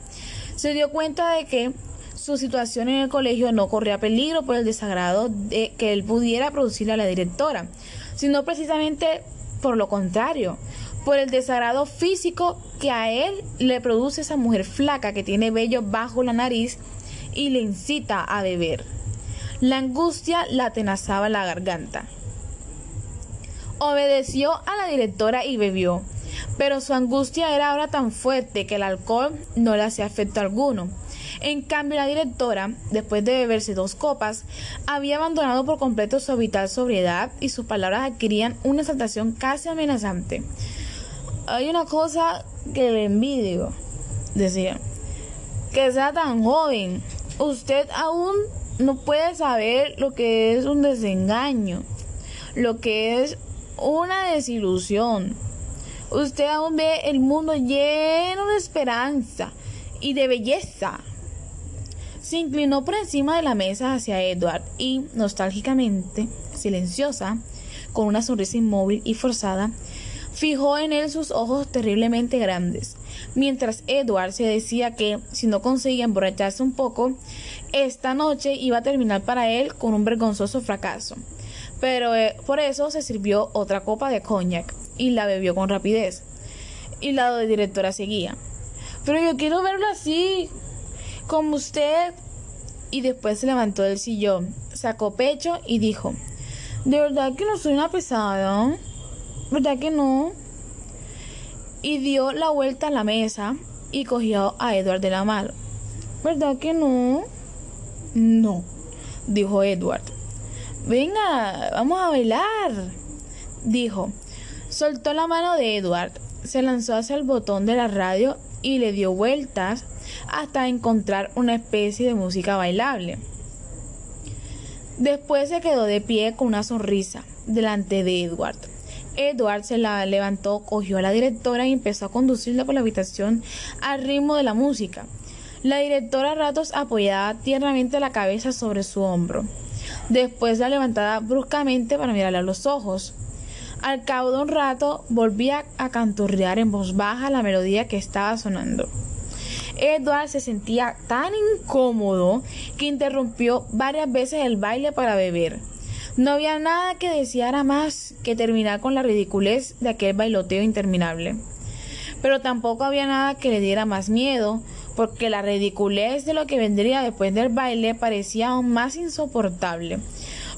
Se dio cuenta de que su situación en el colegio no corría peligro por el desagrado de que él pudiera producirle a la directora, sino precisamente por lo contrario, por el desagrado físico que a él le produce esa mujer flaca que tiene vello bajo la nariz y le incita a beber. La angustia la atenazaba la garganta. Obedeció a la directora y bebió, pero su angustia era ahora tan fuerte que el alcohol no le hacía efecto alguno. En cambio, la directora, después de beberse dos copas, había abandonado por completo su habitual sobriedad y sus palabras adquirían una exaltación casi amenazante. Hay una cosa que le envidio, decía, que sea tan joven. Usted aún no puede saber lo que es un desengaño, lo que es una desilusión. Usted aún ve el mundo lleno de esperanza y de belleza. Se inclinó por encima de la mesa hacia Edward y, nostálgicamente, silenciosa, con una sonrisa inmóvil y forzada, fijó en él sus ojos terriblemente grandes, mientras Edward se decía que, si no conseguía emborracharse un poco, esta noche iba a terminar para él con un vergonzoso fracaso. Pero eh, por eso se sirvió otra copa de cognac y la bebió con rapidez. Y la directora seguía. Pero yo quiero verlo así, como usted. Y después se levantó del sillón, sacó pecho y dijo, ¿de verdad que no soy una pesada? ¿Verdad que no? Y dio la vuelta a la mesa y cogió a Edward de la mano. ¿Verdad que no? No, dijo Edward. Venga, vamos a bailar, dijo. Soltó la mano de Edward, se lanzó hacia el botón de la radio y le dio vueltas hasta encontrar una especie de música bailable. Después se quedó de pie con una sonrisa delante de Edward. Edward se la levantó, cogió a la directora y empezó a conducirla por la habitación al ritmo de la música. La directora a ratos apoyaba tiernamente la cabeza sobre su hombro. Después la levantaba bruscamente para mirarle a los ojos. Al cabo de un rato volvía a canturrear en voz baja la melodía que estaba sonando. Edward se sentía tan incómodo que interrumpió varias veces el baile para beber. No había nada que deseara más que terminar con la ridiculez de aquel bailoteo interminable. Pero tampoco había nada que le diera más miedo, porque la ridiculez de lo que vendría después del baile parecía aún más insoportable.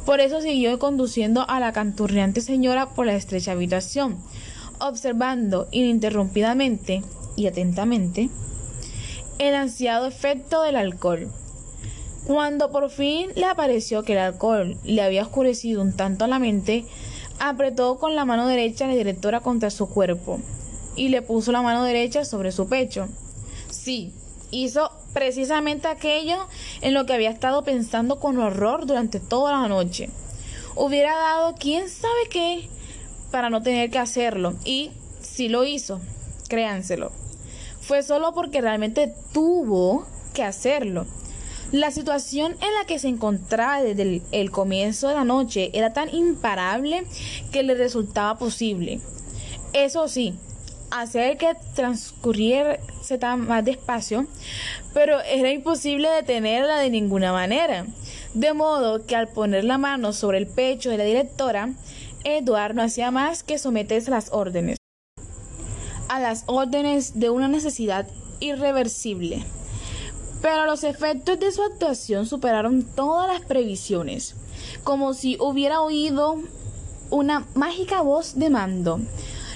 Por eso siguió conduciendo a la canturreante señora por la estrecha habitación, observando ininterrumpidamente y atentamente el ansiado efecto del alcohol. Cuando por fin le apareció que el alcohol le había oscurecido un tanto la mente, apretó con la mano derecha la directora contra su cuerpo y le puso la mano derecha sobre su pecho. Sí, hizo precisamente aquello en lo que había estado pensando con horror durante toda la noche. Hubiera dado quién sabe qué para no tener que hacerlo y sí lo hizo, créanselo. Fue solo porque realmente tuvo que hacerlo. La situación en la que se encontraba desde el, comienzo de la noche era tan imparable que le resultaba posible. Eso sí, hacer que transcurriese tan más despacio, pero era imposible detenerla de ninguna manera. De modo que al poner la mano sobre el pecho de la directora, Edward no hacía más que someterse a las órdenes. A las órdenes de una necesidad irreversible. Pero los efectos de su actuación superaron todas las previsiones, como si hubiera oído una mágica voz de mando.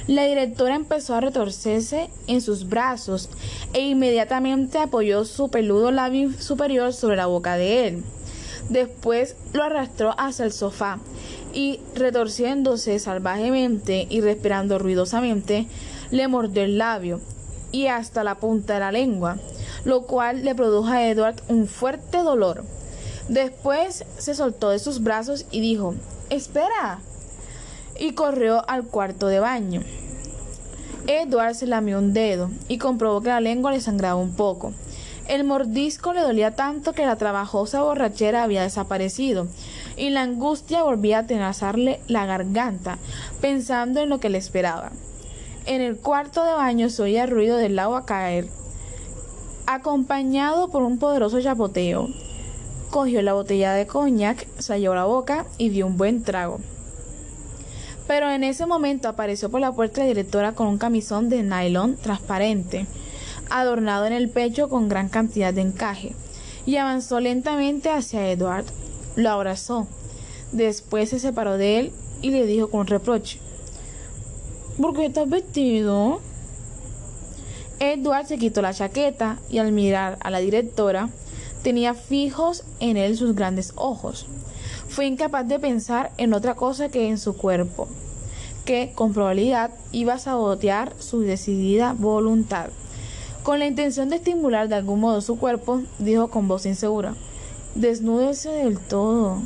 La directora empezó a retorcerse en sus brazos e inmediatamente apoyó su peludo labio superior sobre la boca de él. Después lo arrastró hacia el sofá y, retorciéndose salvajemente y respirando ruidosamente, le mordió el labio y hasta la punta de la lengua lo cual le produjo a Edward un fuerte dolor. Después se soltó de sus brazos y dijo, Espera. Y corrió al cuarto de baño. Edward se lamió un dedo y comprobó que la lengua le sangraba un poco. El mordisco le dolía tanto que la trabajosa borrachera había desaparecido y la angustia volvía a tenazarle la garganta, pensando en lo que le esperaba. En el cuarto de baño se oía el ruido del agua caer acompañado por un poderoso chapoteo. Cogió la botella de coñac, salió la boca y dio un buen trago. Pero en ese momento apareció por la puerta la directora con un camisón de nylon transparente, adornado en el pecho con gran cantidad de encaje, y avanzó lentamente hacia Edward. Lo abrazó. Después se separó de él y le dijo con reproche: ¿Por qué estás vestido? Edward se quitó la chaqueta y al mirar a la directora tenía fijos en él sus grandes ojos. Fue incapaz de pensar en otra cosa que en su cuerpo, que con probabilidad iba a sabotear su decidida voluntad. Con la intención de estimular de algún modo su cuerpo, dijo con voz insegura, desnúdese del todo.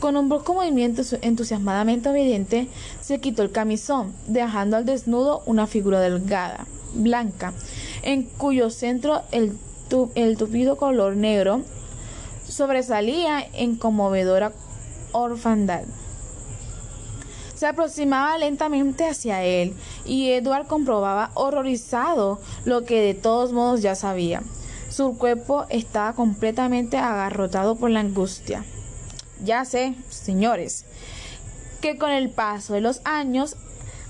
Con un brusco movimiento entusiasmadamente obediente, se quitó el camisón, dejando al desnudo una figura delgada, blanca, en cuyo centro el, tupido color negro sobresalía en conmovedora orfandad. Se aproximaba lentamente hacia él y Edward comprobaba horrorizado lo que de todos modos ya sabía. Su cuerpo estaba completamente agarrotado por la angustia. Ya sé, señores, que con el paso de los años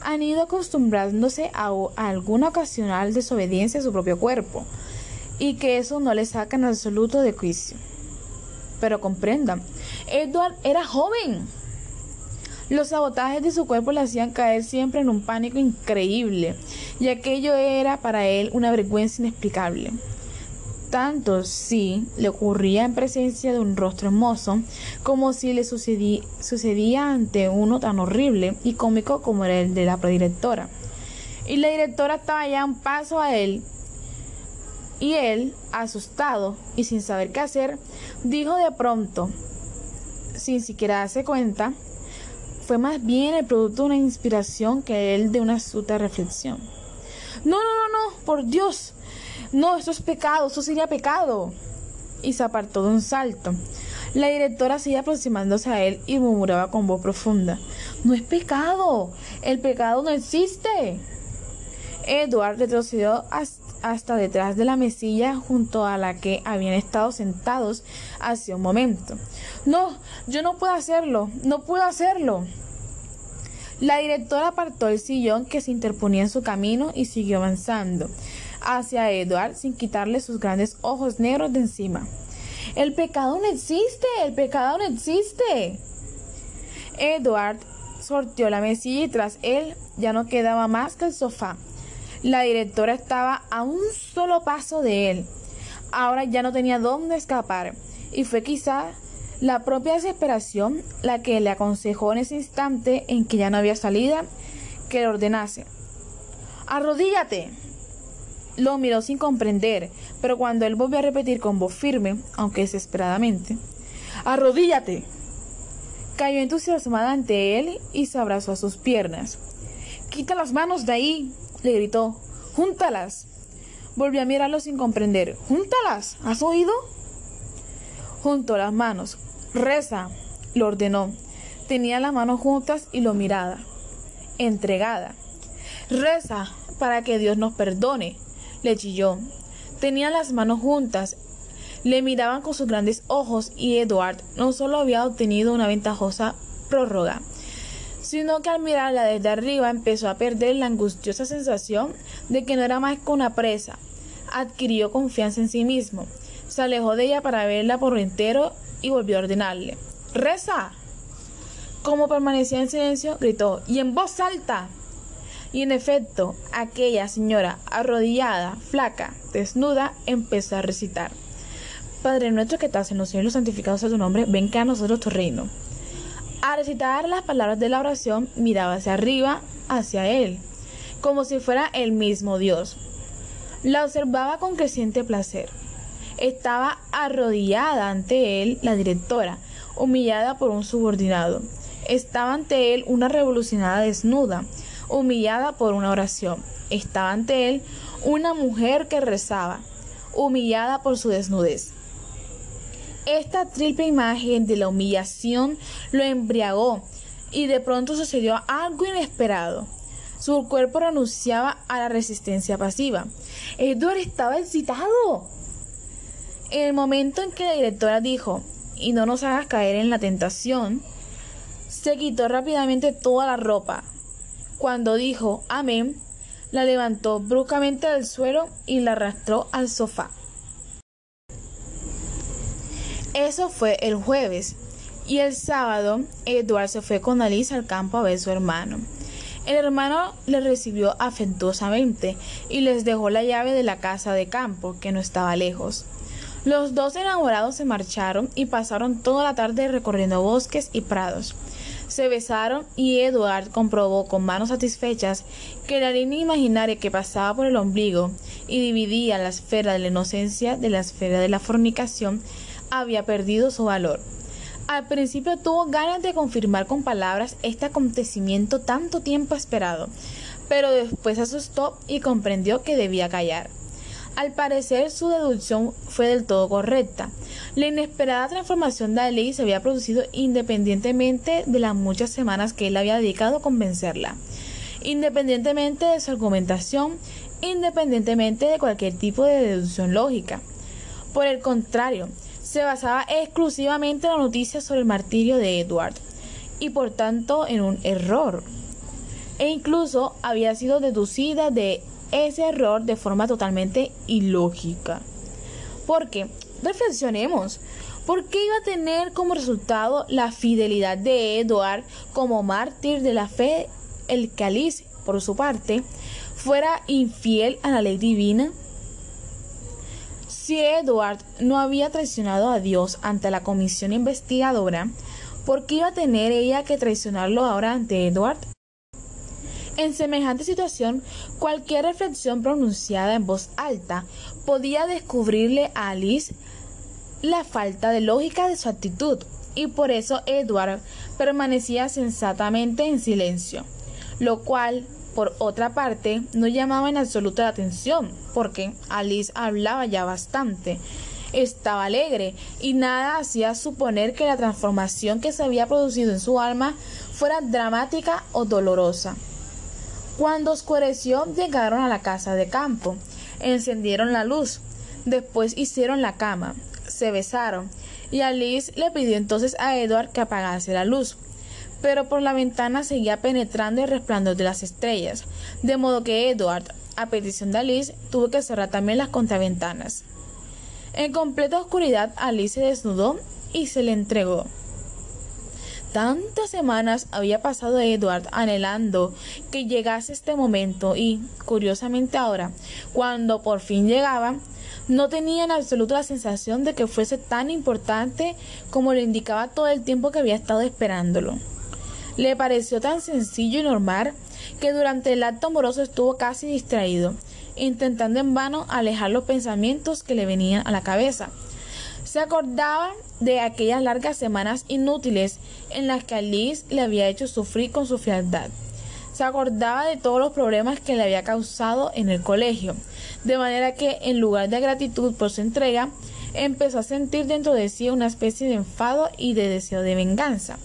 han ido acostumbrándose a, alguna ocasional desobediencia a su propio cuerpo y que eso no le saca en absoluto de juicio. Pero comprendan, Edward era joven los sabotajes de su cuerpo le hacían caer siempre en un pánico increíble, y aquello era para él una vergüenza inexplicable. Tanto si le ocurría en presencia de un rostro hermoso, como si le sucedía, ante uno tan horrible y cómico como era el de la predirectora. Y la directora estaba ya un paso a él, y él, asustado y sin saber qué hacer, dijo de pronto, sin siquiera darse cuenta, fue más bien el producto de una inspiración que él de una astuta reflexión. No, no, no, no, por Dios. No, eso es pecado, eso sería pecado. Y se apartó de un salto. La directora seguía aproximándose a él y murmuraba con voz profunda. No es pecado, el pecado no existe. Edward retrocedió hasta detrás de la mesilla junto a la que habían estado sentados hace un momento. No, yo no puedo hacerlo, no puedo hacerlo. La directora apartó el sillón que se interponía en su camino y siguió avanzando hacia Edward sin quitarle sus grandes ojos negros de encima. El pecado no existe, el pecado no existe. Edward sorteó la mesilla y tras él ya no quedaba más que el sofá. La directora estaba a un solo paso de él. Ahora ya no tenía dónde escapar y fue quizá la propia desesperación la que le aconsejó en ese instante en que ya no había salida que le ordenase. Arrodíllate. Lo miró sin comprender, pero cuando él volvió a repetir con voz firme, aunque desesperadamente, Arrodíllate. Cayó entusiasmada ante él y se abrazó a sus piernas. Quita las manos de ahí, le gritó. Júntalas. Volvió a mirarlo sin comprender. Júntalas. ¿Has oído? Juntó las manos. Reza, lo ordenó. Tenía las manos juntas y lo miraba, entregada. Reza para que Dios nos perdone, le chilló. Tenía las manos juntas, le miraban con sus grandes ojos y Edward no solo había obtenido una ventajosa prórroga, sino que al mirarla desde arriba empezó a perder la angustiosa sensación de que no era más que una presa. Adquirió confianza en sí mismo, se alejó de ella para verla por entero y volvió a ordenarle, reza. Como permanecía en silencio, gritó, y en voz alta. Y en efecto, aquella señora, arrodillada, flaca, desnuda, empezó a recitar. Padre nuestro que estás en los cielos, santificado sea tu nombre, ven que a nosotros tu reino. A recitar las palabras de la oración, miraba hacia arriba, hacia él, como si fuera el mismo Dios. La observaba con creciente placer. Estaba arrodillada ante él la directora, humillada por un subordinado. Estaba ante él una revolucionada desnuda, humillada por una oración. Estaba ante él una mujer que rezaba, humillada por su desnudez. Esta triple imagen de la humillación lo embriagó y de pronto sucedió algo inesperado. Su cuerpo renunciaba a la resistencia pasiva. Edward estaba excitado. En el momento en que la directora dijo, y no nos hagas caer en la tentación, se quitó rápidamente toda la ropa. Cuando dijo amén, la levantó bruscamente del suelo y la arrastró al sofá. Eso fue el jueves, y el sábado Edward se fue con Alice al campo a ver a su hermano. El hermano le recibió afectuosamente y les dejó la llave de la casa de campo, que no estaba lejos. Los dos enamorados se marcharon y pasaron toda la tarde recorriendo bosques y prados. Se besaron y Edward comprobó con manos satisfechas que la línea imaginaria que pasaba por el ombligo y dividía la esfera de la inocencia de la esfera de la fornicación había perdido su valor. Al principio tuvo ganas de confirmar con palabras este acontecimiento tanto tiempo esperado, pero después asustó y comprendió que debía callar. Al parecer su deducción fue del todo correcta. La inesperada transformación de Alice se había producido independientemente de las muchas semanas que él había dedicado a convencerla, independientemente de su argumentación, independientemente de cualquier tipo de deducción lógica. Por el contrario, se basaba exclusivamente en la noticia sobre el martirio de Edward y por tanto en un error. E incluso había sido deducida de ese error de forma totalmente ilógica. Porque, reflexionemos, ¿por qué iba a tener como resultado la fidelidad de Edward como mártir de la fe el Alice, por su parte, fuera infiel a la ley divina? Si Edward no había traicionado a Dios ante la comisión investigadora, ¿por qué iba a tener ella que traicionarlo ahora ante Edward? En semejante situación, cualquier reflexión pronunciada en voz alta podía descubrirle a Alice la falta de lógica de su actitud, y por eso Edward permanecía sensatamente en silencio, lo cual por otra parte, no llamaba en absoluto la atención, porque Alice hablaba ya bastante. Estaba alegre y nada hacía suponer que la transformación que se había producido en su alma fuera dramática o dolorosa. Cuando oscureció llegaron a la casa de campo, encendieron la luz, después hicieron la cama, se besaron, y Alice le pidió entonces a Edward que apagase la luz pero por la ventana seguía penetrando el resplandor de las estrellas, de modo que Edward, a petición de Alice, tuvo que cerrar también las contraventanas. En completa oscuridad, Alice se desnudó y se le entregó. Tantas semanas había pasado Edward anhelando que llegase este momento y, curiosamente ahora, cuando por fin llegaba, no tenía en absoluto la sensación de que fuese tan importante como lo indicaba todo el tiempo que había estado esperándolo. Le pareció tan sencillo y normal que durante el acto amoroso estuvo casi distraído, intentando en vano alejar los pensamientos que le venían a la cabeza. Se acordaba de aquellas largas semanas inútiles en las que Alice le había hecho sufrir con su frialdad. Se acordaba de todos los problemas que le había causado en el colegio, de manera que, en lugar de gratitud por su entrega, empezó a sentir dentro de sí una especie de enfado y de deseo de venganza.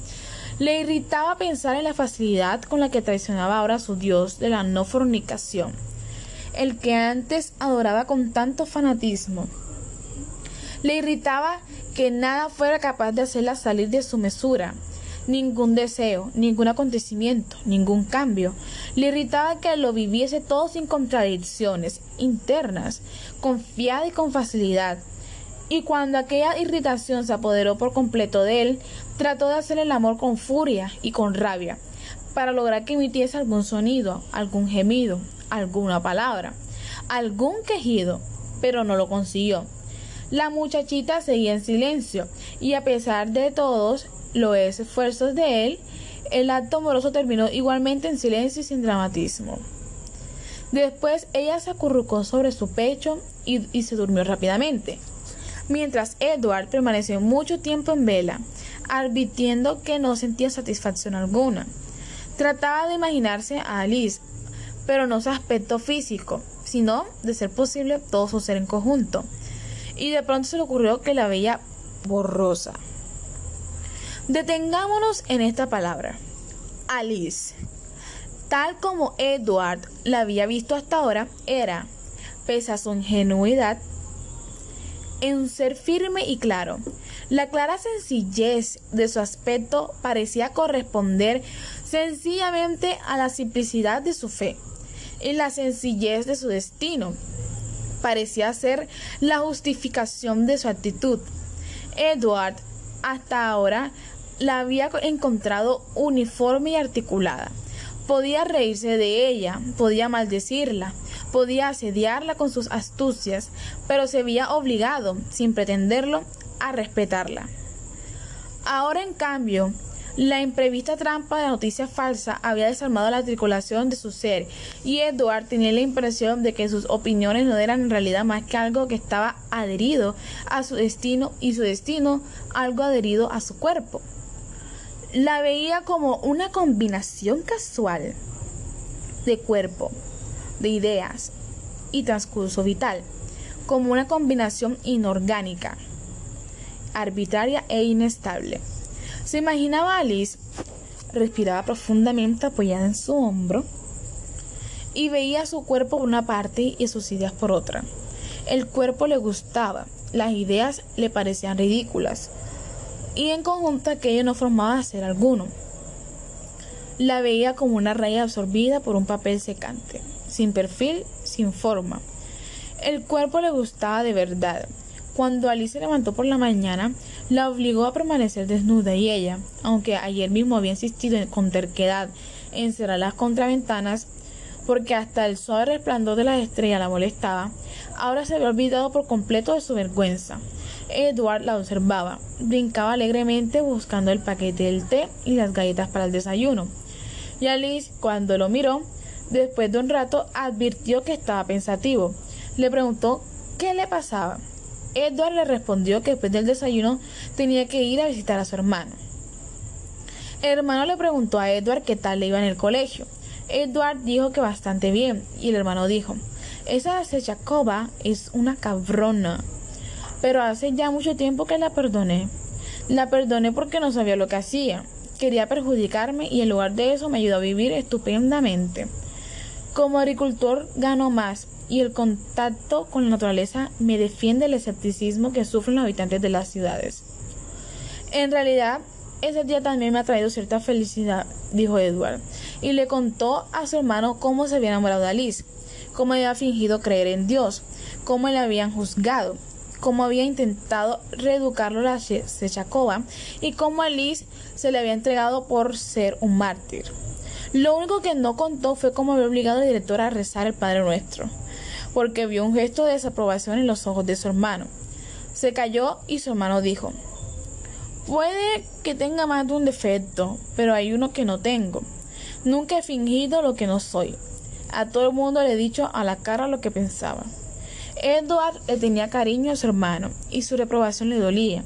Le irritaba pensar en la facilidad con la que traicionaba ahora a su Dios de la no fornicación, el que antes adoraba con tanto fanatismo. Le irritaba que nada fuera capaz de hacerla salir de su mesura, ningún deseo, ningún acontecimiento, ningún cambio. Le irritaba que lo viviese todo sin contradicciones internas, confiada y con facilidad, y cuando aquella irritación se apoderó por completo de él, trató de hacer el amor con furia y con rabia, para lograr que emitiese algún sonido, algún gemido, alguna palabra, algún quejido, pero no lo consiguió. La muchachita seguía en silencio, y a pesar de todos los esfuerzos de él, el acto amoroso terminó igualmente en silencio y sin dramatismo. Después ella se acurrucó sobre su pecho y, se durmió rápidamente mientras Edward permaneció mucho tiempo en vela, advirtiendo que no sentía satisfacción alguna. Trataba de imaginarse a Alice, pero no su aspecto físico, sino, de ser posible, todo su ser en conjunto. Y de pronto se le ocurrió que la veía borrosa. Detengámonos en esta palabra. Alice. Tal como Edward la había visto hasta ahora, era, pese a su ingenuidad, en un ser firme y claro. La clara sencillez de su aspecto parecía corresponder sencillamente a la simplicidad de su fe y la sencillez de su destino. Parecía ser la justificación de su actitud. Edward hasta ahora la había encontrado uniforme y articulada. Podía reírse de ella, podía maldecirla, podía asediarla con sus astucias, pero se veía obligado, sin pretenderlo, a respetarla. Ahora, en cambio, La imprevista trampa de la noticia falsa había desarmado la tripulación de su ser, y Edward tenía la impresión de que sus opiniones no eran en realidad más que algo que estaba adherido a su destino y su destino algo adherido a su cuerpo. La veía como una combinación casual de cuerpo, de ideas y transcurso vital, como una combinación inorgánica, arbitraria e inestable. Se imaginaba a Alice, respiraba profundamente apoyada en su hombro y veía su cuerpo por una parte y sus ideas por otra. El cuerpo le gustaba, las ideas le parecían ridículas y en conjunto aquello no formaba ser alguno. La veía como una raya absorbida por un papel secante, sin perfil, sin forma. El cuerpo le gustaba de verdad, cuando Alice se levantó por la mañana, la obligó a permanecer desnuda y ella, aunque ayer mismo había insistido con terquedad en cerrar las contraventanas, porque hasta el suave resplandor de las estrellas la molestaba, ahora se había olvidado por completo de su vergüenza. Edward la observaba, brincaba alegremente buscando el paquete del té y las galletas para el desayuno. Y Alice, cuando lo miró, después de un rato, advirtió que estaba pensativo. Le preguntó qué le pasaba. Edward le respondió que después del desayuno tenía que ir a visitar a su hermano. El hermano le preguntó a Edward qué tal le iba en el colegio. Edward dijo que bastante bien, y el hermano dijo, esa Sechakova es una cabrona, pero hace ya mucho tiempo que la perdoné. La perdoné porque no sabía lo que hacía, quería perjudicarme y en lugar de eso me ayudó a vivir estupendamente. Como agricultor gano más, y el contacto con la naturaleza me defiende del escepticismo que sufren los habitantes de las ciudades. En realidad, ese día también me ha traído cierta felicidad, dijo Edward, y le contó a su hermano cómo se había enamorado de Alice, cómo había fingido creer en Dios, cómo le habían juzgado, cómo había intentado reeducarlo a la Sechakova y cómo Alice se le había entregado por ser un mártir. Lo único que no contó fue cómo había obligado al director a rezar el Padre Nuestro porque vio un gesto de desaprobación en los ojos de su hermano. Se calló y su hermano dijo, Puede que tenga más de un defecto, pero hay uno que no tengo. Nunca he fingido lo que no soy. A todo el mundo le he dicho a la cara lo que pensaba. Edward le tenía cariño a su hermano y su reprobación le dolía.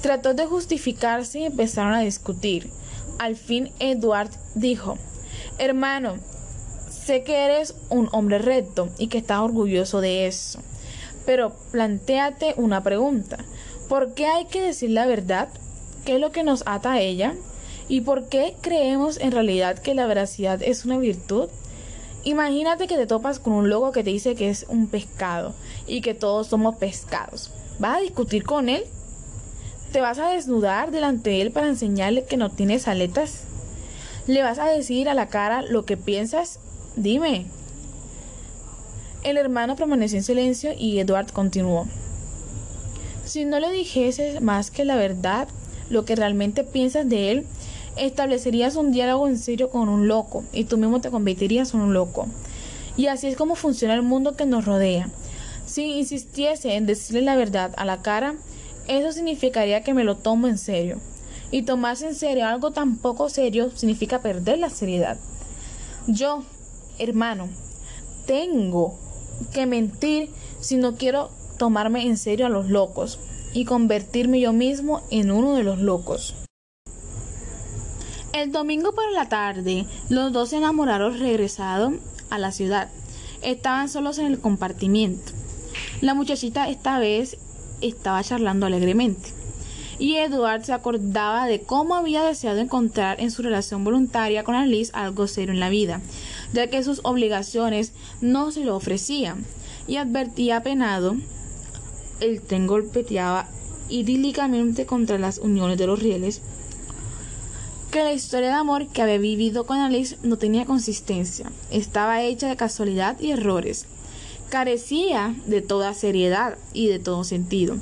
Trató de justificarse y empezaron a discutir. Al fin Edward dijo, Hermano, Sé que eres un hombre recto y que estás orgulloso de eso. Pero planteate una pregunta. ¿Por qué hay que decir la verdad? ¿Qué es lo que nos ata a ella? ¿Y por qué creemos en realidad que la veracidad es una virtud? Imagínate que te topas con un loco que te dice que es un pescado y que todos somos pescados. ¿Vas a discutir con él? ¿Te vas a desnudar delante de él para enseñarle que no tienes aletas? ¿Le vas a decir a la cara lo que piensas Dime. El hermano permaneció en silencio y Edward continuó. Si no le dijese más que la verdad, lo que realmente piensas de él, establecerías un diálogo en serio con un loco y tú mismo te convertirías en un loco. Y así es como funciona el mundo que nos rodea. Si insistiese en decirle la verdad a la cara, eso significaría que me lo tomo en serio. Y tomarse en serio algo tan poco serio significa perder la seriedad. Yo, hermano, tengo que mentir si no quiero tomarme en serio a los locos y convertirme yo mismo en uno de los locos. El domingo por la tarde, los dos enamorados regresaron a la ciudad. Estaban solos en el compartimiento. La muchachita esta vez estaba charlando alegremente y Edward se acordaba de cómo había deseado encontrar en su relación voluntaria con Alice algo serio en la vida, ya que sus obligaciones no se lo ofrecían, y advertía penado, el tren golpeteaba idílicamente contra las uniones de los rieles, que la historia de amor que había vivido con Alice no tenía consistencia, estaba hecha de casualidad y errores, carecía de toda seriedad y de todo sentido.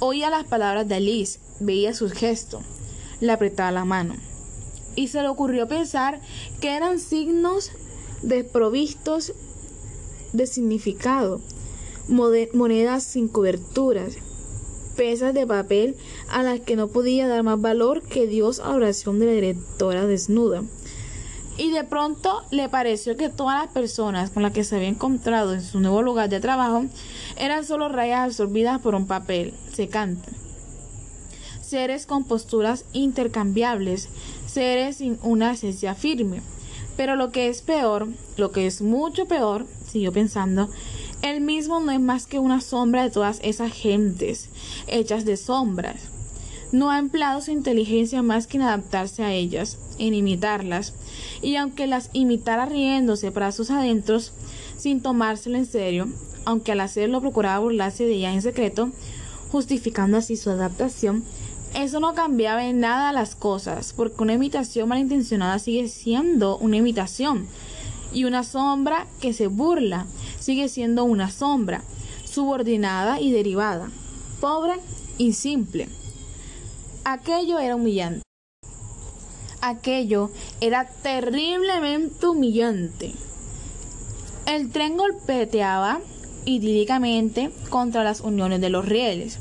Oía las palabras de Alice, veía sus gestos, le apretaba la mano. Y se le ocurrió pensar que eran signos desprovistos de significado, monedas sin coberturas, espesas de papel a las que no podía dar más valor que Dios a oración de la directora desnuda. Y de pronto le pareció que todas las personas con las que se había encontrado en su nuevo lugar de trabajo eran solo rayas absorbidas por un papel secante. Seres con posturas intercambiables, seres sin una esencia firme. Pero lo que es peor, lo que es mucho peor, siguió pensando, él mismo no es más que una sombra de todas esas gentes, hechas de sombras. No ha empleado su inteligencia más que en adaptarse a ellas, en imitarlas, y aunque las imitara riéndose para sus adentros, sin tomárselo en serio, aunque al hacerlo procuraba burlarse de ellas en secreto, justificando así su adaptación, eso no cambiaba en nada las cosas, porque una imitación malintencionada sigue siendo una imitación, y una sombra que se burla sigue siendo una sombra, subordinada y derivada, pobre y simple. Aquello era humillante. Aquello era terriblemente humillante. El tren golpeteaba idílicamente contra las uniones de los rieles.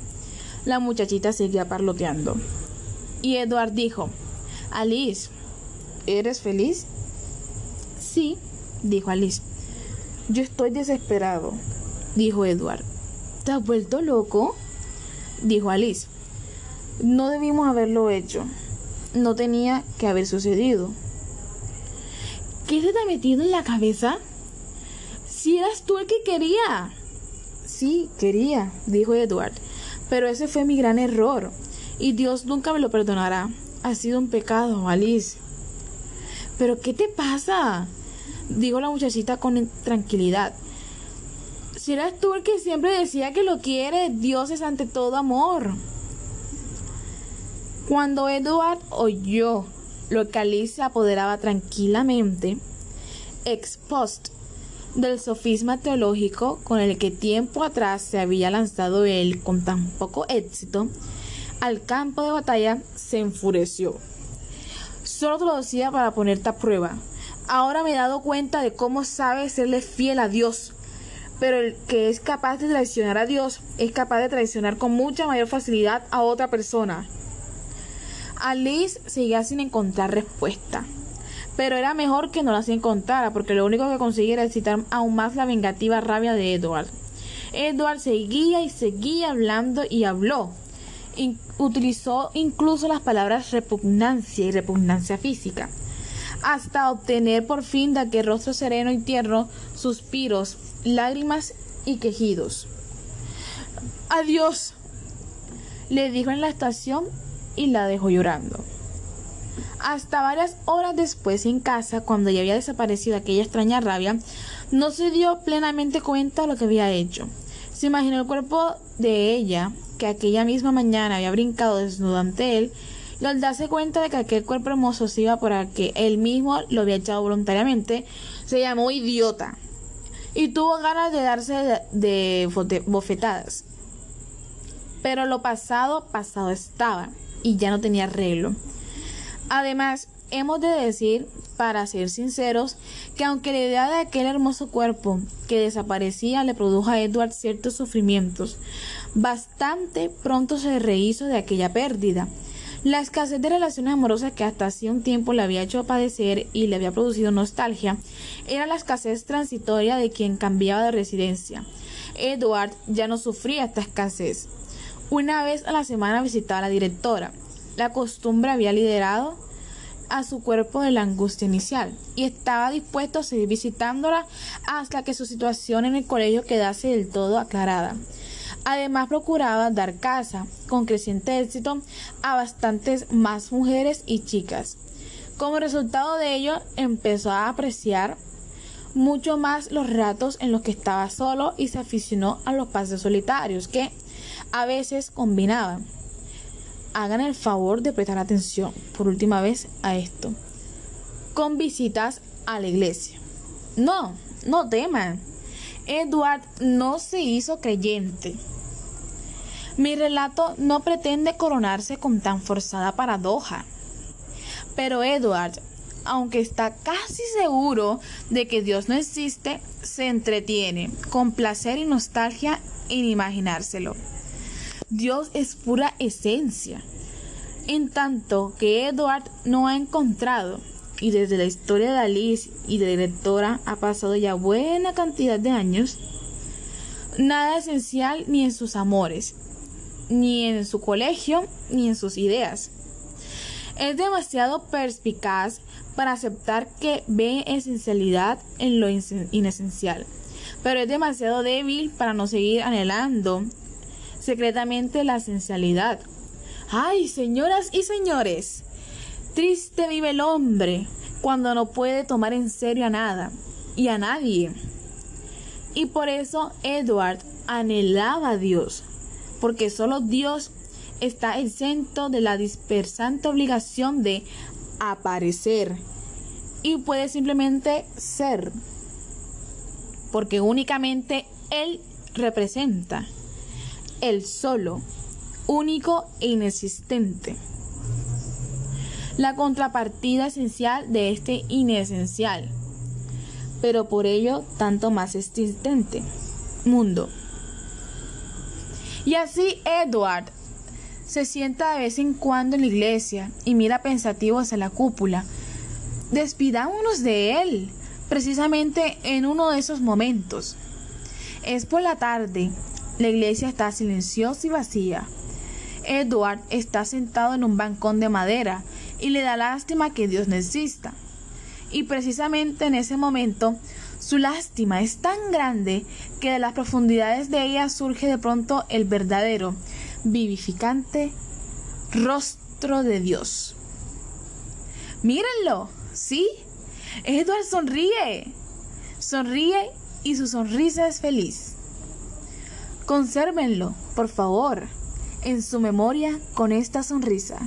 La muchachita seguía parloteando. Y Edward dijo, Alice, ¿eres feliz? Sí, dijo Alice. Yo estoy desesperado, dijo Edward. ¿Te has vuelto loco? dijo Alice. No debimos haberlo hecho. No tenía que haber sucedido. ¿Qué se te ha metido en la cabeza? Si eras tú el que quería. Sí, quería, dijo Edward. Pero ese fue mi gran error. Y Dios nunca me lo perdonará. Ha sido un pecado, Alice. ¿Pero qué te pasa? dijo la muchachita con tranquilidad. Si eras tú el que siempre decía que lo quiere, Dios es ante todo amor. Cuando Edward oyó lo que Alice apoderaba tranquilamente, ex post del sofisma teológico con el que tiempo atrás se había lanzado él con tan poco éxito, al campo de batalla se enfureció. Solo lo decía para ponerte a prueba, Ahora me he dado cuenta de cómo sabe serle fiel a Dios. Pero el que es capaz de traicionar a Dios es capaz de traicionar con mucha mayor facilidad a otra persona. Alice seguía sin encontrar respuesta. Pero era mejor que no las encontrara, porque lo único que conseguía era excitar aún más la vengativa rabia de Edward. Edward seguía y seguía hablando y habló. utilizó incluso las palabras repugnancia y repugnancia física hasta obtener por fin de aquel rostro sereno y tierno suspiros, lágrimas y quejidos. Adiós, le dijo en la estación y la dejó llorando. Hasta varias horas después en casa, cuando ya había desaparecido aquella extraña rabia, no se dio plenamente cuenta de lo que había hecho. Se imaginó el cuerpo de ella, que aquella misma mañana había brincado desnudo ante él, y al darse cuenta de que aquel cuerpo hermoso se iba por que él mismo lo había echado voluntariamente, se llamó idiota y tuvo ganas de darse de, bofetadas. Pero lo pasado, pasado estaba y ya no tenía arreglo. Además, hemos de decir, para ser sinceros, que aunque la idea de aquel hermoso cuerpo que desaparecía le produjo a Edward ciertos sufrimientos, bastante pronto se rehizo de aquella pérdida la escasez de relaciones amorosas que hasta hacía un tiempo le había hecho padecer y le había producido nostalgia era la escasez transitoria de quien cambiaba de residencia. Edward ya no sufría esta escasez. Una vez a la semana visitaba a la directora. La costumbre había liderado a su cuerpo de la angustia inicial y estaba dispuesto a seguir visitándola hasta que su situación en el colegio quedase del todo aclarada. Además procuraba dar casa, con creciente éxito, a bastantes más mujeres y chicas. Como resultado de ello, empezó a apreciar mucho más los ratos en los que estaba solo y se aficionó a los pases solitarios que a veces combinaban. Hagan el favor de prestar atención por última vez a esto. Con visitas a la iglesia. No, no teman. Edward no se hizo creyente. Mi relato no pretende coronarse con tan forzada paradoja. Pero Edward, aunque está casi seguro de que Dios no existe, se entretiene con placer y nostalgia en imaginárselo. Dios es pura esencia. En tanto que Edward no ha encontrado, y desde la historia de Alice y de directora ha pasado ya buena cantidad de años, nada esencial ni en sus amores, ni en su colegio, ni en sus ideas. Es demasiado perspicaz para aceptar que ve esencialidad en lo inesencial, pero es demasiado débil para no seguir anhelando secretamente la esencialidad. ¡Ay, señoras y señores! Triste vive el hombre cuando no puede tomar en serio a nada y a nadie. Y por eso Edward anhelaba a Dios, porque solo Dios está exento de la dispersante obligación de aparecer y puede simplemente ser, porque únicamente Él representa el solo, único e inexistente. La contrapartida esencial de este inesencial, pero por ello tanto más existente, mundo. Y así Edward se sienta de vez en cuando en la iglesia y mira pensativo hacia la cúpula. Despidámonos de él, precisamente en uno de esos momentos. Es por la tarde, la iglesia está silenciosa y vacía. Edward está sentado en un bancón de madera y le da lástima que Dios no exista. Y precisamente en ese momento su lástima es tan grande que de las profundidades de ella surge de pronto el verdadero, vivificante rostro de Dios. Mírenlo, ¿sí? Edward sonríe, sonríe y su sonrisa es feliz. Consérvenlo, por favor, en su memoria con esta sonrisa.